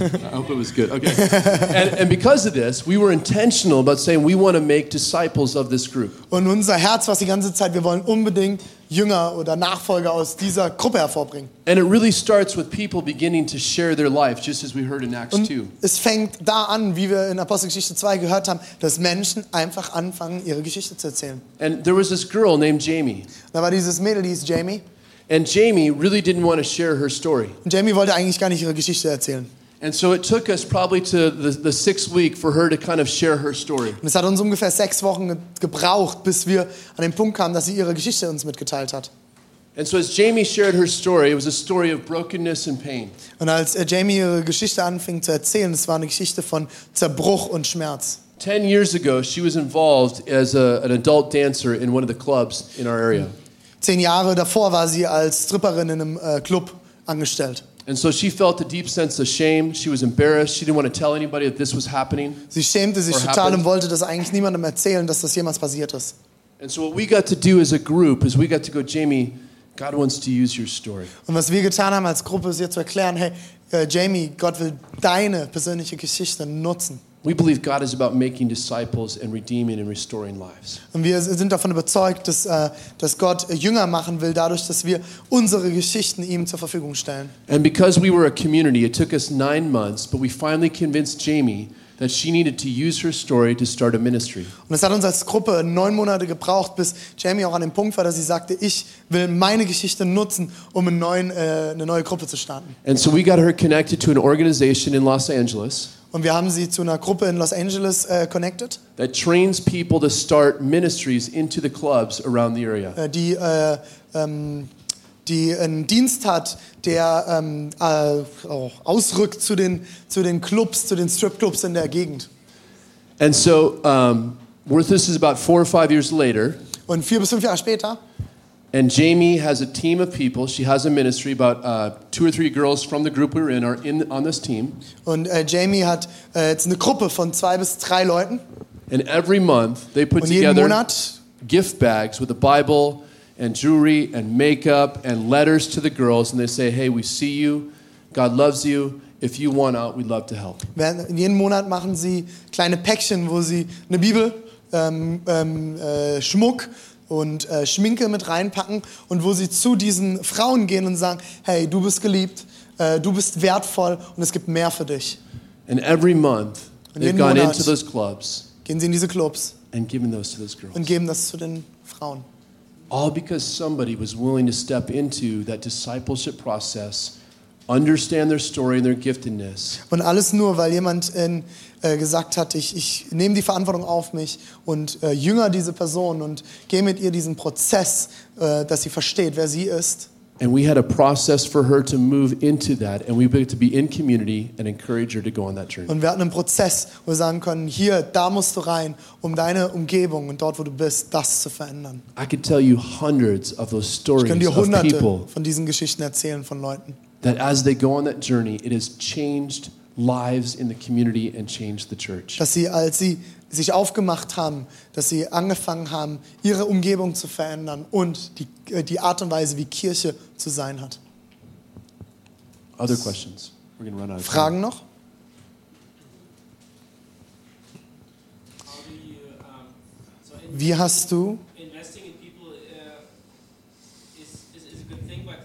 S4: I hope it was good. Okay. And, and because of this, we were intentional about saying we want to make disciples of this group.
S3: Und unser Herz war die ganze Zeit, wir wollen unbedingt Jünger oder Nachfolger aus dieser Gruppe hervorbringen.
S4: And it really starts with people beginning to share their life, just as we heard in Acts
S3: Und
S4: 2.
S3: es fängt da an, wie wir in Apostelgeschichte 2 gehört haben, dass Menschen einfach anfangen, ihre Geschichte zu erzählen.
S4: And there was this girl named Jamie.
S3: Da war dieses Mädel, die hieß Jamie.
S4: And Jamie really didn't want to share her story.
S3: Und Jamie wollte eigentlich gar nicht ihre Geschichte erzählen.
S4: And so it took us probably to the, the sixth week for her to kind of share her story.
S3: Und es hat uns ungefähr sechs Wochen ge- gebraucht, bis wir an den Punkt kamen, dass sie ihre Geschichte uns mitgeteilt hat.
S4: And so as Jamie shared her story, it was a story of brokenness and pain.
S3: Und als äh, Jamie ihre Geschichte anfing zu erzählen, es war eine Geschichte von Zerbruch und Schmerz.
S4: Ten years ago, she was involved as a, an adult dancer in one of the clubs in our area.
S3: Zehn Jahre davor war sie als Stripperin in einem äh, Club angestellt.
S4: And so she felt a deep sense of shame. She was embarrassed. She didn't want to tell anybody that this was happening.
S3: Sie schämte sich total
S4: happened.
S3: und wollte das eigentlich niemandem erzählen, dass das jemals passiert ist.
S4: And so what we got to do as a group is we got to go, Jamie, God wants to use your story.
S3: Und was wir getan haben als Gruppe, ist ihr zu erklären, hey, äh, Jamie, Gott will deine persönliche Geschichte nutzen.
S4: We believe God is about making disciples and redeeming and restoring lives.
S3: Und wir sind davon überzeugt, dass, äh, dass Gott Jünger machen will, dadurch, dass wir unsere Geschichten ihm zur Verfügung stellen.
S4: And because we were a community, it took us nine months, but we finally convinced Jamie that she needed to use her story to start a ministry.
S3: Und es hat uns als Gruppe neun Monate gebraucht, bis Jamie auch an dem Punkt war, dass sie sagte, ich will meine Geschichte nutzen, um einen neuen, äh, eine neue Gruppe zu starten.
S4: And so we got her connected to an organization in Los Angeles
S3: Und wir haben sie zu einer Gruppe in Los Angeles äh, connected,
S4: that trains people to start ministries into the clubs around the area.
S3: äh, die, äh, ähm, die einen Dienst hat, der ähm, äh, ausrückt zu den, zu den Clubs, zu den Stripclubs in der Gegend.
S4: And so, um, this is about four or five years later,
S3: Und vier bis fünf Jahre später
S4: and Jamie has a team of people. She has a ministry. About uh, two or three girls from the group we were in are in on this team.
S3: und äh, Jamie hat äh, jetzt eine Gruppe von zwei bis drei Leuten.
S4: And every month they put
S3: Und jeden
S4: together
S3: Monat
S4: gift bags with a Bible and jewelry and makeup and letters to the girls, and they say, "Hey, we see you. God loves you. If you want out, we'd love to help."
S3: jeden Monat machen sie kleine Päckchen, wo sie eine Bibel, ähm, ähm, äh, Schmuck und äh, Schminke mit reinpacken und wo sie zu diesen Frauen gehen und sagen, hey, du bist geliebt, äh, du bist wertvoll und es gibt mehr für dich.
S4: And every month
S3: Und
S4: they've
S3: jeden
S4: gone
S3: Monat-
S4: into those clubs
S3: Gehen sie in diese Clubs
S4: and given those to those girls.
S3: und geben das zu den Frauen.
S4: All because somebody was willing to step into that discipleship process, understand their story and their giftedness,
S3: Und alles nur, weil jemand in, äh, gesagt hat, ich, ich nehme die Verantwortung auf mich und äh, jünger diese Person und gehe mit ihr diesen Prozess, äh, dass sie versteht, wer sie ist.
S4: and we had a process for her to move into that, and we get to be in community and encourage her to go on that journey.
S3: Und wir hatten einen Prozess, wo wir sagen können, hier, da musst du rein, um deine Umgebung und dort, wo du bist, das zu verändern.
S4: I could tell you hundreds of those
S3: Ich
S4: stories
S3: kann dir
S4: of
S3: hunderte
S4: people
S3: von diesen Geschichten erzählen von Leuten,
S4: that as they go on that journey, it has changed lives in the community and changed the church.
S3: dass sie, als sie sich aufgemacht haben, dass sie angefangen haben, ihre Umgebung zu verändern und die, äh, die Art und Weise, wie Kirche zu sein hat.
S4: Other questions? We're run out of time.
S3: Fragen noch? Wie hast du
S6: investing in people uh, is, is, is a good thing, but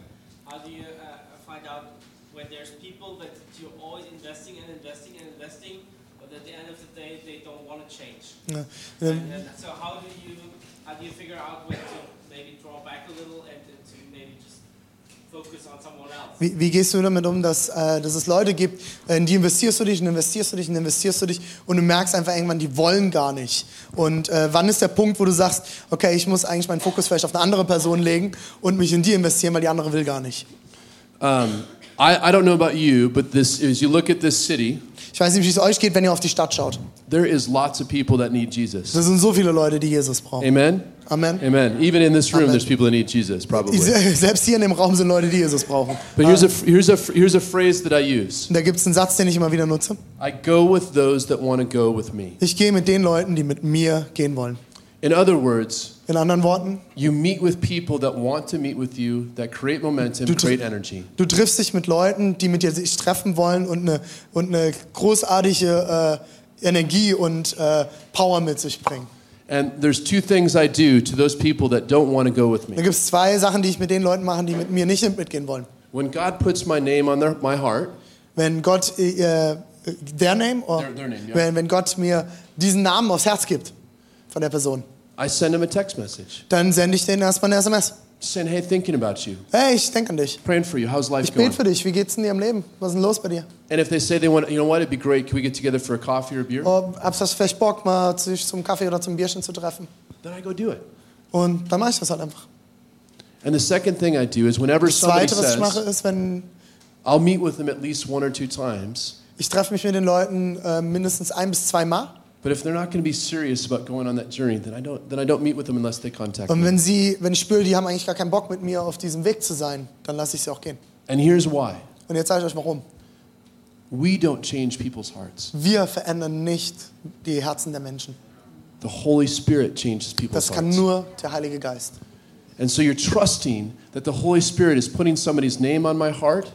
S6: how do you uh, find out when there's people that you're always investing and investing and investing, but at the end of the day they don't want And,
S3: ähm,
S6: and so how do you how do you figure out when to maybe draw back a little and, to maybe just focus on someone else?
S3: Wie, wie gehst du damit um, dass, äh, dass es Leute gibt, äh, in die investierst du dich und investierst du dich und investierst du dich und du merkst einfach irgendwann, die wollen gar nicht. Und äh, wann ist der Punkt, wo du sagst, okay, ich muss eigentlich meinen Fokus vielleicht auf eine andere Person legen und mich in die investieren, weil die andere will gar nicht.
S4: Um, I, I don't know about you, but this as you look at this city,
S3: Ich weiß nicht, wie es euch geht, wenn ihr auf die Stadt schaut.
S4: there is lots of people that need Jesus.
S3: Da sind so viele Leute, die Jesus brauchen.
S4: Amen.
S3: Amen.
S4: Amen. Even in this room,
S3: Amen.
S4: there's people that need Jesus, probably.
S3: Selbst hier in dem Raum sind Leute, die Jesus brauchen.
S4: But here's a here's a here's a phrase that I use.
S3: Da gibt es einen Satz, den ich immer wieder nutze.
S4: I go with those that want to go with me.
S3: Ich gehe mit den Leuten, die mit mir gehen wollen.
S4: In other words,
S3: In anderen Worten,
S4: you meet with people that want to meet with you, that create momentum,
S3: Du
S4: create energy.
S3: du triffst dich mit Leuten, die mit dir sich treffen wollen und eine, und eine großartige äh, Energie und äh, Power mit sich bringen.
S4: And there's two things I do to those people that don't want to go with
S3: Da
S4: me.
S3: gibt es zwei Sachen, die ich mit den Leuten mache, die mit mir nicht mitgehen wollen.
S4: When God puts my name on their, my heart,
S3: Wenn Gott, äh, äh, their name, or,
S4: Their- their name, ja.
S3: wenn, wenn Gott mir diesen Namen aufs Herz gibt von der Person,
S4: I send them a text message
S3: dann sende ich denen erstmal eine SMS.
S4: saying, "Hey, thinking about you,
S3: Hey, ich denke an dich.
S4: praying for you. How's life
S3: Ich bete
S4: going?"
S3: für dich. Wie geht's dir im Leben? Was ist denn los bei dir?
S4: And if they say they want, you know what, it'd be great. Can we get together for a coffee or a beer?
S3: Oh, habst du vielleicht Bock, mal sich zum Kaffee oder zum Bierchen zu treffen?
S4: Then I go do it.
S3: Und dann mache ich das halt einfach.
S4: And the second thing I do is whenever
S3: Das
S4: somebody
S3: Zweite, was ich mache, ist, wenn
S4: I'll meet with them at least one or two times.
S3: ich treffe mich mit den Leuten äh, mindestens ein bis zwei Mal.
S4: But if they're not going to be serious about going on that journey, then I don't then I don't meet with them unless they contact
S3: Und wenn sie, wenn ich spüre, die haben eigentlich gar keinen Bock mit mir auf diesem Weg zu sein, dann lasse ich sie auch gehen.
S4: And here's why.
S3: Und jetzt sage ich euch warum.
S4: We don't change people's hearts.
S3: Wir verändern nicht die Herzen der Menschen.
S4: The Holy Spirit changes people's
S3: Das kann
S4: hearts.
S3: nur der Heilige Geist.
S4: And so you're trusting that the Holy Spirit is putting somebody's name on my heart,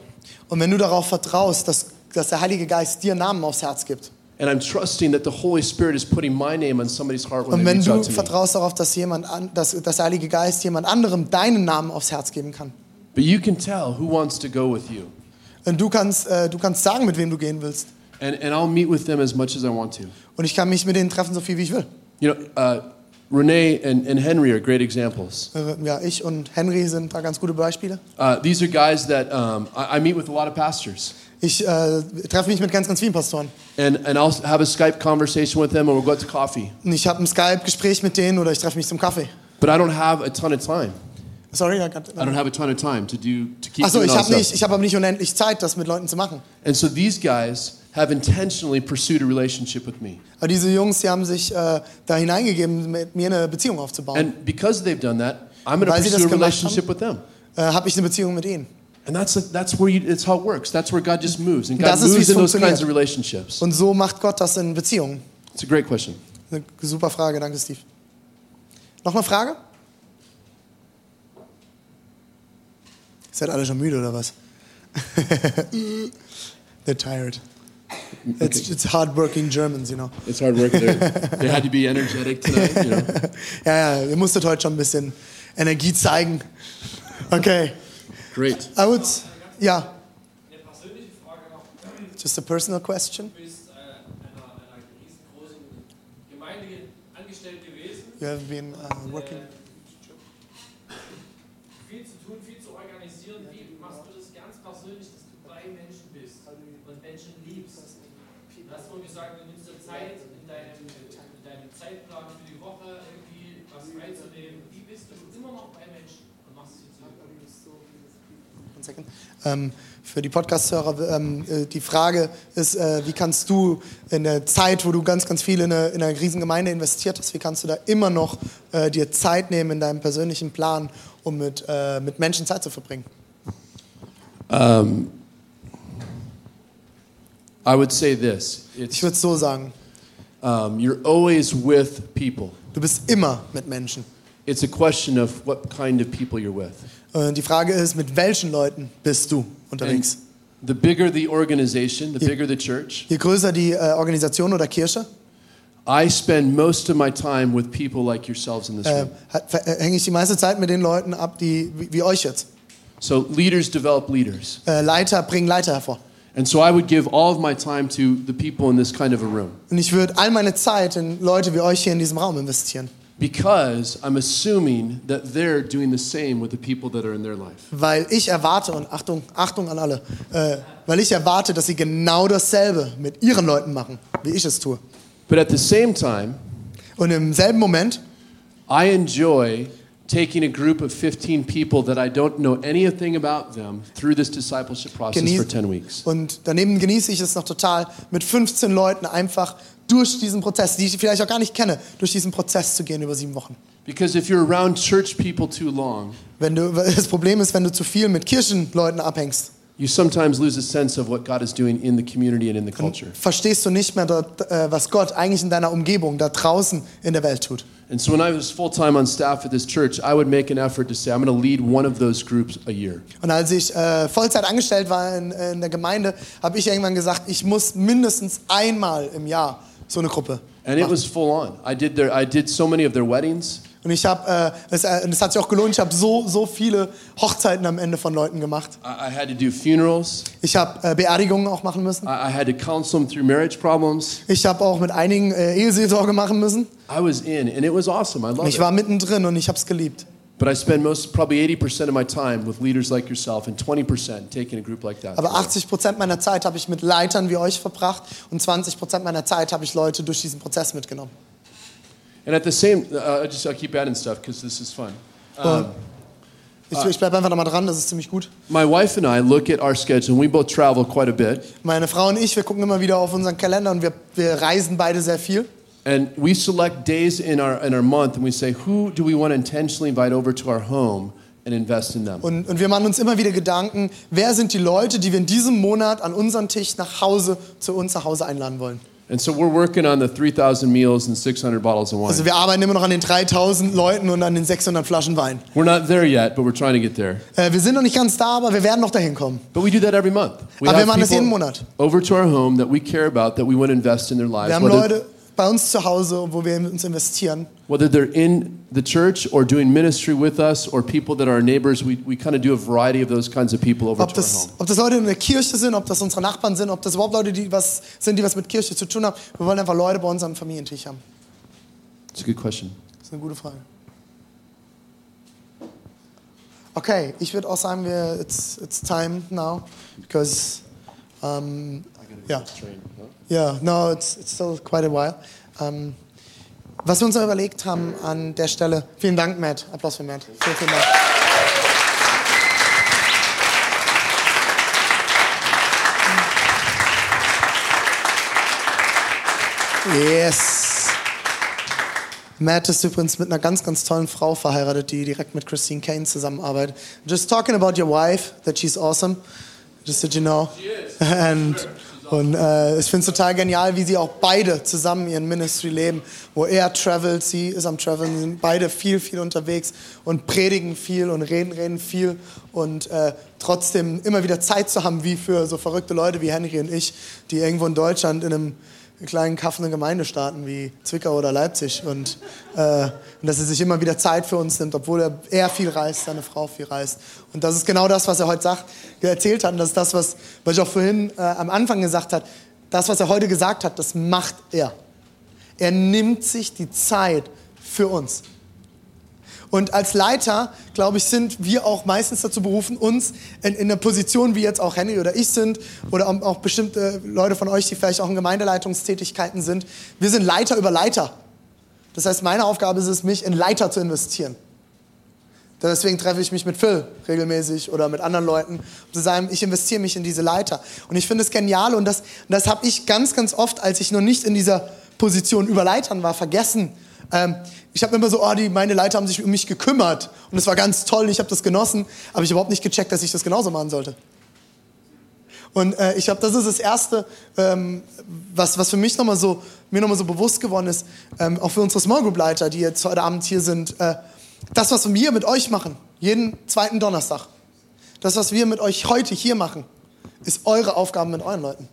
S3: Und wenn du darauf vertraust, dass, dass der Heilige Geist dir Namen aufs Herz gibt,
S4: and I'm trusting that the Holy Spirit is putting my name on somebody's heart when
S3: und
S4: they
S3: wenn
S4: reach
S3: du
S4: out to me.
S3: vertraust darauf, dass, jemand an, dass, der Heilige Geist jemand anderem deinen Namen aufs Herz geben kann.
S4: But you can tell who wants to go with you.
S3: Und du kannst, äh, du kannst sagen, mit wem du gehen willst.
S4: And, and I'll meet with them as much as I want to.
S3: Und ich kann mich mit denen treffen, so viel wie ich will.
S4: You know, uh, Renee and, and Henry are great examples.
S3: Äh, Ja, ich und Henry sind da ganz gute Beispiele.
S4: Uh, these are guys that um, I, I meet with a lot of pastors.
S3: Ich äh, treffe mich mit ganz, ganz vielen Pastoren.
S4: And, and I'll have a Skype conversation with them or we'll go out to coffee.
S3: Und ich habe ein Skype-Gespräch mit denen oder ich treffe mich zum Kaffee.
S4: But I don't have a ton of time.
S3: Sorry, I got,
S4: I don't have a ton of time to do to keep
S3: Achso, ich habe nicht, ich habe aber nicht unendlich Zeit, das mit Leuten zu machen.
S4: And so these guys have intentionally pursued a relationship with me.
S3: Aber diese Jungs, die haben sich äh, da hineingegeben, mit mir eine Beziehung aufzubauen.
S4: And because they've done that, I'm going to
S3: Weil sie
S4: pursue a relationship with them.
S3: Äh, habe ich eine Beziehung mit ihnen.
S4: And that's, that's where you, it's how it works. That's where God just moves. And God
S3: Das ist,
S4: moves in those kinds of relationships.
S3: Und so macht Gott das in Beziehungen.
S4: It's a great question.
S3: Eine super Frage, danke Steve. Noch eine Frage? Seid alle schon müde oder was? They're tired. It's, it's hard-working Germans, you know.
S4: It's hard work. They're- they had to be energetic tonight. You know.
S3: Ja, ja, ihr musstet heute schon ein bisschen Energie zeigen. Okay.
S4: Great.
S3: I would, ja,
S6: Eine persönliche Frage noch.
S3: just a personal question.
S6: Du bist einer, einer riesengroßen Gemeinde angestellt gewesen.
S3: You have been uh, working.
S6: Viel zu tun, viel zu organisieren. Wie machst du das ganz persönlich, dass du bei Menschen bist und Menschen liebst? Du hast vorhin gesagt, du nimmst dir Zeit in deinem, in deinem Zeitplan für die Woche irgendwie was freizunehmen.
S3: Second. Ähm, für die Podcast-Hörer, ähm, äh, die Frage ist, äh, wie kannst du in der Zeit, wo du ganz, ganz viel in eine, in eine Riesengemeinde investiert hast, wie kannst du da immer noch äh, dir Zeit nehmen in deinem persönlichen Plan, um mit, äh, mit Menschen Zeit zu verbringen?
S4: I would say this.
S3: Ich
S4: It's,
S3: würde es so sagen,
S4: um, you're always with people.
S3: du bist immer mit Menschen.
S4: It's a question of what kind of people you're with.
S3: Die Frage ist, mit welchen Leuten bist du
S4: And
S3: unterwegs?
S4: the bigger the organization, the bigger the church,
S3: Je größer die äh, Organisation oder Kirche,
S4: I spend most of my time with people like yourselves in this
S3: äh,
S4: room.
S3: äh, hänge ich die meiste Zeit mit den Leuten ab, die wie, wie euch jetzt.
S4: So leaders develop leaders.
S3: Äh, Leiter bringen Leiter hervor.
S4: And so I would give all of my time to the people in this kind of a room
S3: Und ich würde all meine Zeit in Leute wie euch hier in diesem Raum investieren.
S4: Because I'm assuming that they're doing the same with the people that are in their life.
S3: Weil ich erwarte, und Achtung, Achtung an alle, äh, weil ich erwarte, dass sie genau dasselbe mit ihren Leuten machen, wie ich es tue.
S4: But at the same time,
S3: Und im selben Moment
S4: I enjoy taking a group of 15 people that I don't know anything about them through this discipleship process
S3: Genieß-
S4: for 10 weeks.
S3: und daneben genieße ich es noch total, mit 15 Leuten einfach durch diesen Prozess, die ich vielleicht auch gar nicht kenne, durch diesen Prozess zu gehen über sieben Wochen.
S4: Because if you're around church people too long,
S3: Wenn du, das Problem ist, wenn du zu viel mit Kirchenleuten abhängst,
S4: you sometimes lose a sense of what God is doing in the community and in the culture.
S3: verstehst du nicht mehr, äh, was Gott eigentlich in deiner Umgebung, da draußen in der Welt tut.
S4: And so when I was full time on staff at this church, I would make an effort to say, I'm going to lead one of those groups a year.
S3: Und als ich äh, Vollzeit angestellt war in, in der Gemeinde, habe ich irgendwann gesagt, ich muss mindestens einmal im Jahr so eine Gruppe.
S4: And it was full on. I did, their, I did so many of their weddings.
S3: Und ich habe, äh, es, äh, es hat sich auch gelohnt, ich habe so, so viele Hochzeiten am Ende von Leuten gemacht.
S4: I, I had to do funerals.
S3: Ich habe äh, Beerdigungen auch machen müssen.
S4: I, I had to counsel them through marriage problems.
S3: Ich habe auch mit einigen äh, Eheseelsorge machen müssen.
S4: I was in, and it was awesome. I loved
S3: ich
S4: it.
S3: war mittendrin und ich habe es geliebt.
S4: But I spend most, probably 80% of my time with leaders like yourself and 20% taking a group like that.
S3: Aber 80 Prozent meiner Zeit habe ich mit Leitern wie euch verbracht und 20 Prozent meiner Zeit habe ich Leute durch diesen Prozess mitgenommen.
S4: And at the same, uh, I just I'll keep adding stuff because this is fun.
S3: Und ich, ich bleibe einfach nochmal dran, das ist ziemlich gut.
S4: My wife and I look at our schedule, we both travel quite a bit.
S3: Meine Frau und ich, wir gucken immer wieder auf unseren Kalender und wir, wir reisen beide sehr viel.
S4: And we select days in our, in our month, and we say, who do we want to intentionally invite over to our home and invest in them.
S3: Und, und wir machen uns immer wieder Gedanken, wer sind die Leute, die wir in diesem Monat an unseren Tisch nach Hause, zu uns nach Hause einladen wollen.
S4: And so we're working on the 3,000 meals and 600 bottles of wine.
S3: Also wir arbeiten immer noch an den 3000 Leuten und an den 600 Flaschen Wein.
S4: We're not there yet, but we're trying to get there.
S3: Äh, wir sind noch nicht ganz da, aber wir werden noch dahin kommen.
S4: But we do that every month. We
S3: Aber wir machen das jeden Monat.
S4: over to our home that we care about, that we want to invest in their lives.
S3: Wir haben Leute bei uns zu Hause, wo wir uns investieren.
S4: whether they're in the church or doing ministry with us or people that are our neighbors, we, we kind of do a variety of those kinds of people over
S3: Ob
S4: to our
S3: das,
S4: home.
S3: ob das Leute in der Kirche sind, ob das unsere Nachbarn sind, ob das überhaupt Leute die was sind, die was mit Kirche zu tun haben. Wir wollen einfach Leute bei uns am Familientisch haben.
S4: It's a good question.
S3: Das ist eine gute Frage. Okay, ich würde auch sagen, wir, it's, it's time now, because, um, yeah. Yeah, no, it's, it's still quite a while. Um, was wir uns noch überlegt haben an der Stelle, vielen Dank, Matt. Applaus für Matt. Vielen, vielen Dank. Yes. Matt ist übrigens mit einer ganz, ganz tollen Frau verheiratet, die direkt mit Christine Kane zusammenarbeitet. Just talking about your wife, that she's awesome. Just so you know. And, und äh, ich finde es total genial, wie sie auch beide zusammen ihren Ministry leben, wo er travelt, sie ist am Traveln, sind beide viel, viel unterwegs und predigen viel und reden, reden viel und äh, trotzdem immer wieder Zeit zu haben, wie für so verrückte Leute wie Henry und ich, die irgendwo in Deutschland in einem kleinen kaffenden Gemeindestaaten wie Zwickau oder Leipzig und, äh, und dass er sich immer wieder Zeit für uns nimmt, obwohl er, er viel reist, seine Frau viel reist. Und das ist genau das, was er heute sagt, erzählt hat und das ist das, was, was ich auch vorhin äh, am Anfang gesagt habe. Das, was er heute gesagt hat, das macht er. Er nimmt sich die Zeit für uns. Und als Leiter, glaube ich, sind wir auch meistens dazu berufen, uns in, in einer Position, wie jetzt auch Henry oder ich sind, oder auch, auch bestimmte Leute von euch, die vielleicht auch in Gemeindeleitungstätigkeiten sind, wir sind Leiter über Leiter. Das heißt, meine Aufgabe ist es, mich in Leiter zu investieren. Deswegen treffe ich mich mit Phil regelmäßig oder mit anderen Leuten, um zu sagen, ich investiere mich in diese Leiter. Und ich finde es genial und das, das habe ich ganz, ganz oft, als ich noch nicht in dieser Position über Leitern war, vergessen. Ähm, ich habe immer so, oh, die, meine Leiter haben sich um mich gekümmert und es war ganz toll, ich habe das genossen, aber ich habe überhaupt nicht gecheckt, dass ich das genauso machen sollte. Und äh, ich glaube, das ist das Erste, ähm, was, was für mich nochmal so, mir nochmal so bewusst geworden ist, ähm, auch für unsere Small Group Leiter, die jetzt heute Abend hier sind, äh, das, was wir mit euch machen, jeden zweiten Donnerstag, das, was wir mit euch heute hier machen, ist eure Aufgabe mit euren Leuten.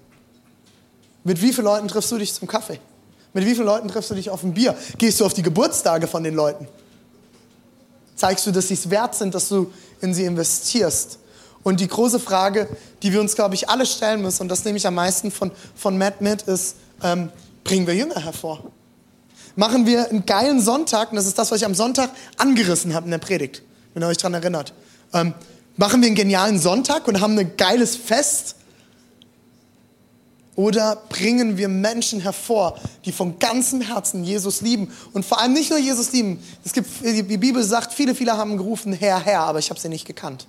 S3: Mit wie vielen Leuten triffst du dich zum Kaffee? Mit wie vielen Leuten triffst du dich auf ein Bier? Gehst du auf die Geburtstage von den Leuten? Zeigst du, dass sie es wert sind, dass du in sie investierst? Und die große Frage, die wir uns, glaube ich, alle stellen müssen, und das nehme ich am meisten von, von Matt mit, ist, ähm, bringen wir Jünger hervor? Machen wir einen geilen Sonntag, und das ist das, was ich am Sonntag angerissen habe in der Predigt, wenn ihr euch daran erinnert. Ähm, machen wir einen genialen Sonntag und haben ein geiles Fest? Oder bringen wir Menschen hervor, die von ganzem Herzen Jesus lieben und vor allem nicht nur Jesus lieben. Es gibt, die Bibel sagt, viele, viele haben gerufen, Herr, Herr, aber ich habe sie nicht gekannt.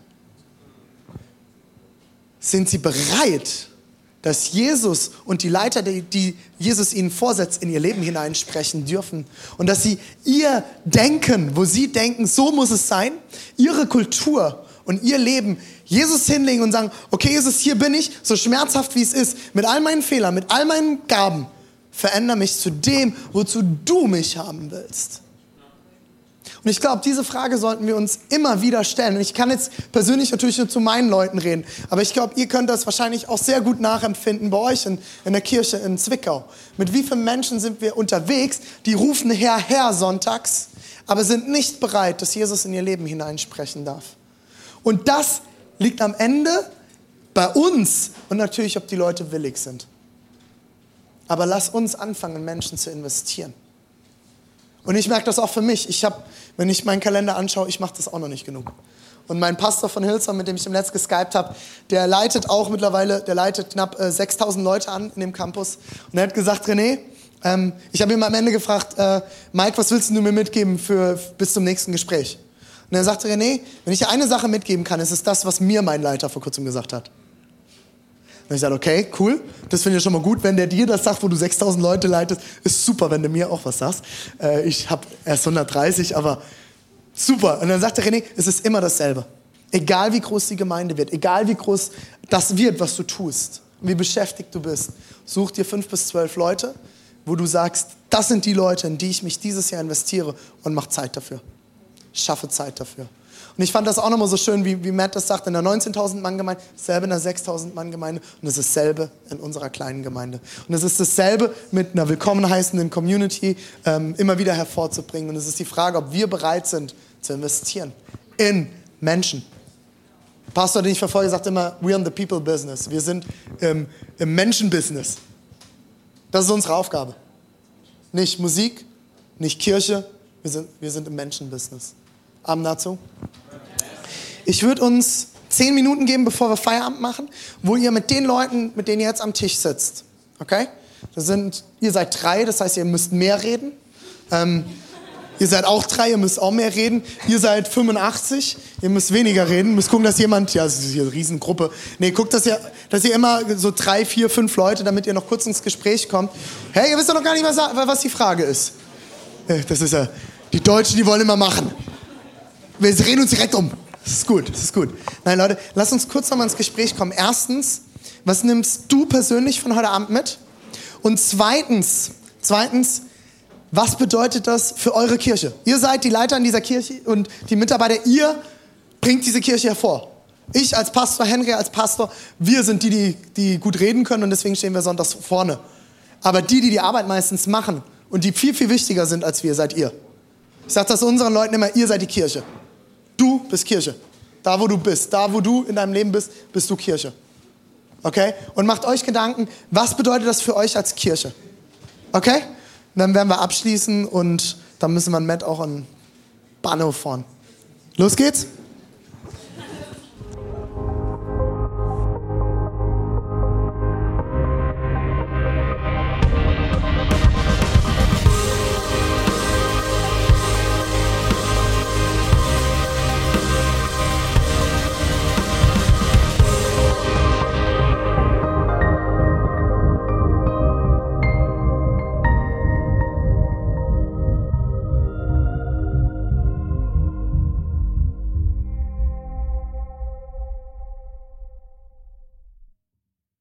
S3: Sind sie bereit, dass Jesus und die Leiter, die, die Jesus ihnen vorsetzt, in ihr Leben hineinsprechen dürfen? Und dass sie ihr Denken, wo sie denken, so muss es sein, ihre Kultur und ihr Leben Jesus hinlegen und sagen, okay Jesus, hier bin ich, so schmerzhaft wie es ist, mit all meinen Fehlern, mit all meinen Gaben, verändere mich zu dem, wozu du mich haben willst. Und ich glaube, diese Frage sollten wir uns immer wieder stellen. Und ich kann jetzt persönlich natürlich nur zu meinen Leuten reden, aber ich glaube, ihr könnt das wahrscheinlich auch sehr gut nachempfinden bei euch in, in der Kirche in Zwickau. Mit wie vielen Menschen sind wir unterwegs, die rufen Herr, Herr sonntags, aber sind nicht bereit, dass Jesus in ihr Leben hineinsprechen darf. Und das liegt am Ende bei uns und natürlich, ob die Leute willig sind. Aber lass uns anfangen, Menschen zu investieren. Und ich merke das auch für mich. Ich habe, wenn ich meinen Kalender anschaue, ich mache das auch noch nicht genug. Und mein Pastor von Hillsong, mit dem ich im Netz geskypt habe, der leitet auch mittlerweile, der leitet knapp äh, 6000 Leute an in dem Campus. Und er hat gesagt, René, ähm, ich habe ihn am Ende gefragt, äh, Mike, was willst du mir mitgeben für, bis zum nächsten Gespräch? Und er sagte, René, wenn ich dir eine Sache mitgeben kann, ist es das, was mir mein Leiter vor kurzem gesagt hat. Und ich sagte, okay, cool, das finde ich schon mal gut. Wenn der dir das sagt, wo du 6000 Leute leitest, ist super, wenn du mir auch was sagst. Äh, ich habe erst 130, aber Super. Und dann sagte René, es ist immer dasselbe. Egal wie groß die Gemeinde wird, egal wie groß das wird, was du tust, wie beschäftigt du bist, such dir fünf bis zwölf Leute, wo du sagst, das sind die Leute, in die ich mich dieses Jahr investiere und mach Zeit dafür. Schaffe Zeit dafür. Und ich fand das auch nochmal so schön, wie, wie Matt das sagt, in der 19.000 Mann Gemeinde, dasselbe in der 6.000 Mann Gemeinde und es ist dasselbe in unserer kleinen Gemeinde. Und es ist dasselbe mit einer willkommen heißenden Community ähm, immer wieder hervorzubringen. Und es ist die Frage, ob wir bereit sind zu investieren in Menschen. Pastor, den ich verfolge, sagt immer, we're in the people business. Wir sind im, im Menschenbusiness. Das ist unsere Aufgabe. Nicht Musik, nicht Kirche, wir sind, wir sind im Menschenbusiness. Amen dazu. Ich würde uns zehn Minuten geben, bevor wir Feierabend machen, wo ihr mit den Leuten, mit denen ihr jetzt am Tisch sitzt, okay? Das sind, ihr seid drei, das heißt, ihr müsst mehr reden. Ähm, ihr seid auch drei, ihr müsst auch mehr reden. Ihr seid 85, ihr müsst weniger reden. Müsst gucken, dass jemand, ja, das ist hier eine Riesengruppe. Nee, guckt, dass ihr, dass ihr immer so drei, vier, fünf Leute, damit ihr noch kurz ins Gespräch kommt. Hey, ihr wisst doch noch gar nicht, was, was die Frage ist. Äh, Das ist ja, die Deutschen, die wollen immer machen. Wir drehen uns direkt um. Das ist gut, das ist gut. Nein, Leute, lass uns kurz nochmal ins Gespräch kommen. Erstens, was nimmst du persönlich von heute Abend mit? Und zweitens, zweitens, was bedeutet das für eure Kirche? Ihr seid die Leiter in dieser Kirche und die Mitarbeiter, ihr bringt diese Kirche hervor. Ich als Pastor, Henry als Pastor, wir sind die, die, die gut reden können und deswegen stehen wir sonntags vorne. Aber die, die die Arbeit meistens machen und die viel, viel wichtiger sind als wir, seid ihr. Ich sage das unseren Leuten immer, ihr seid die Kirche. Du bist Kirche. Da, wo du bist, da, wo du in deinem Leben bist, bist du Kirche. Okay? Und macht euch Gedanken, was bedeutet das für euch als Kirche? Okay? Und dann werden wir abschließen und dann müssen wir Matt auch an Bahnhof fahren. Los geht's?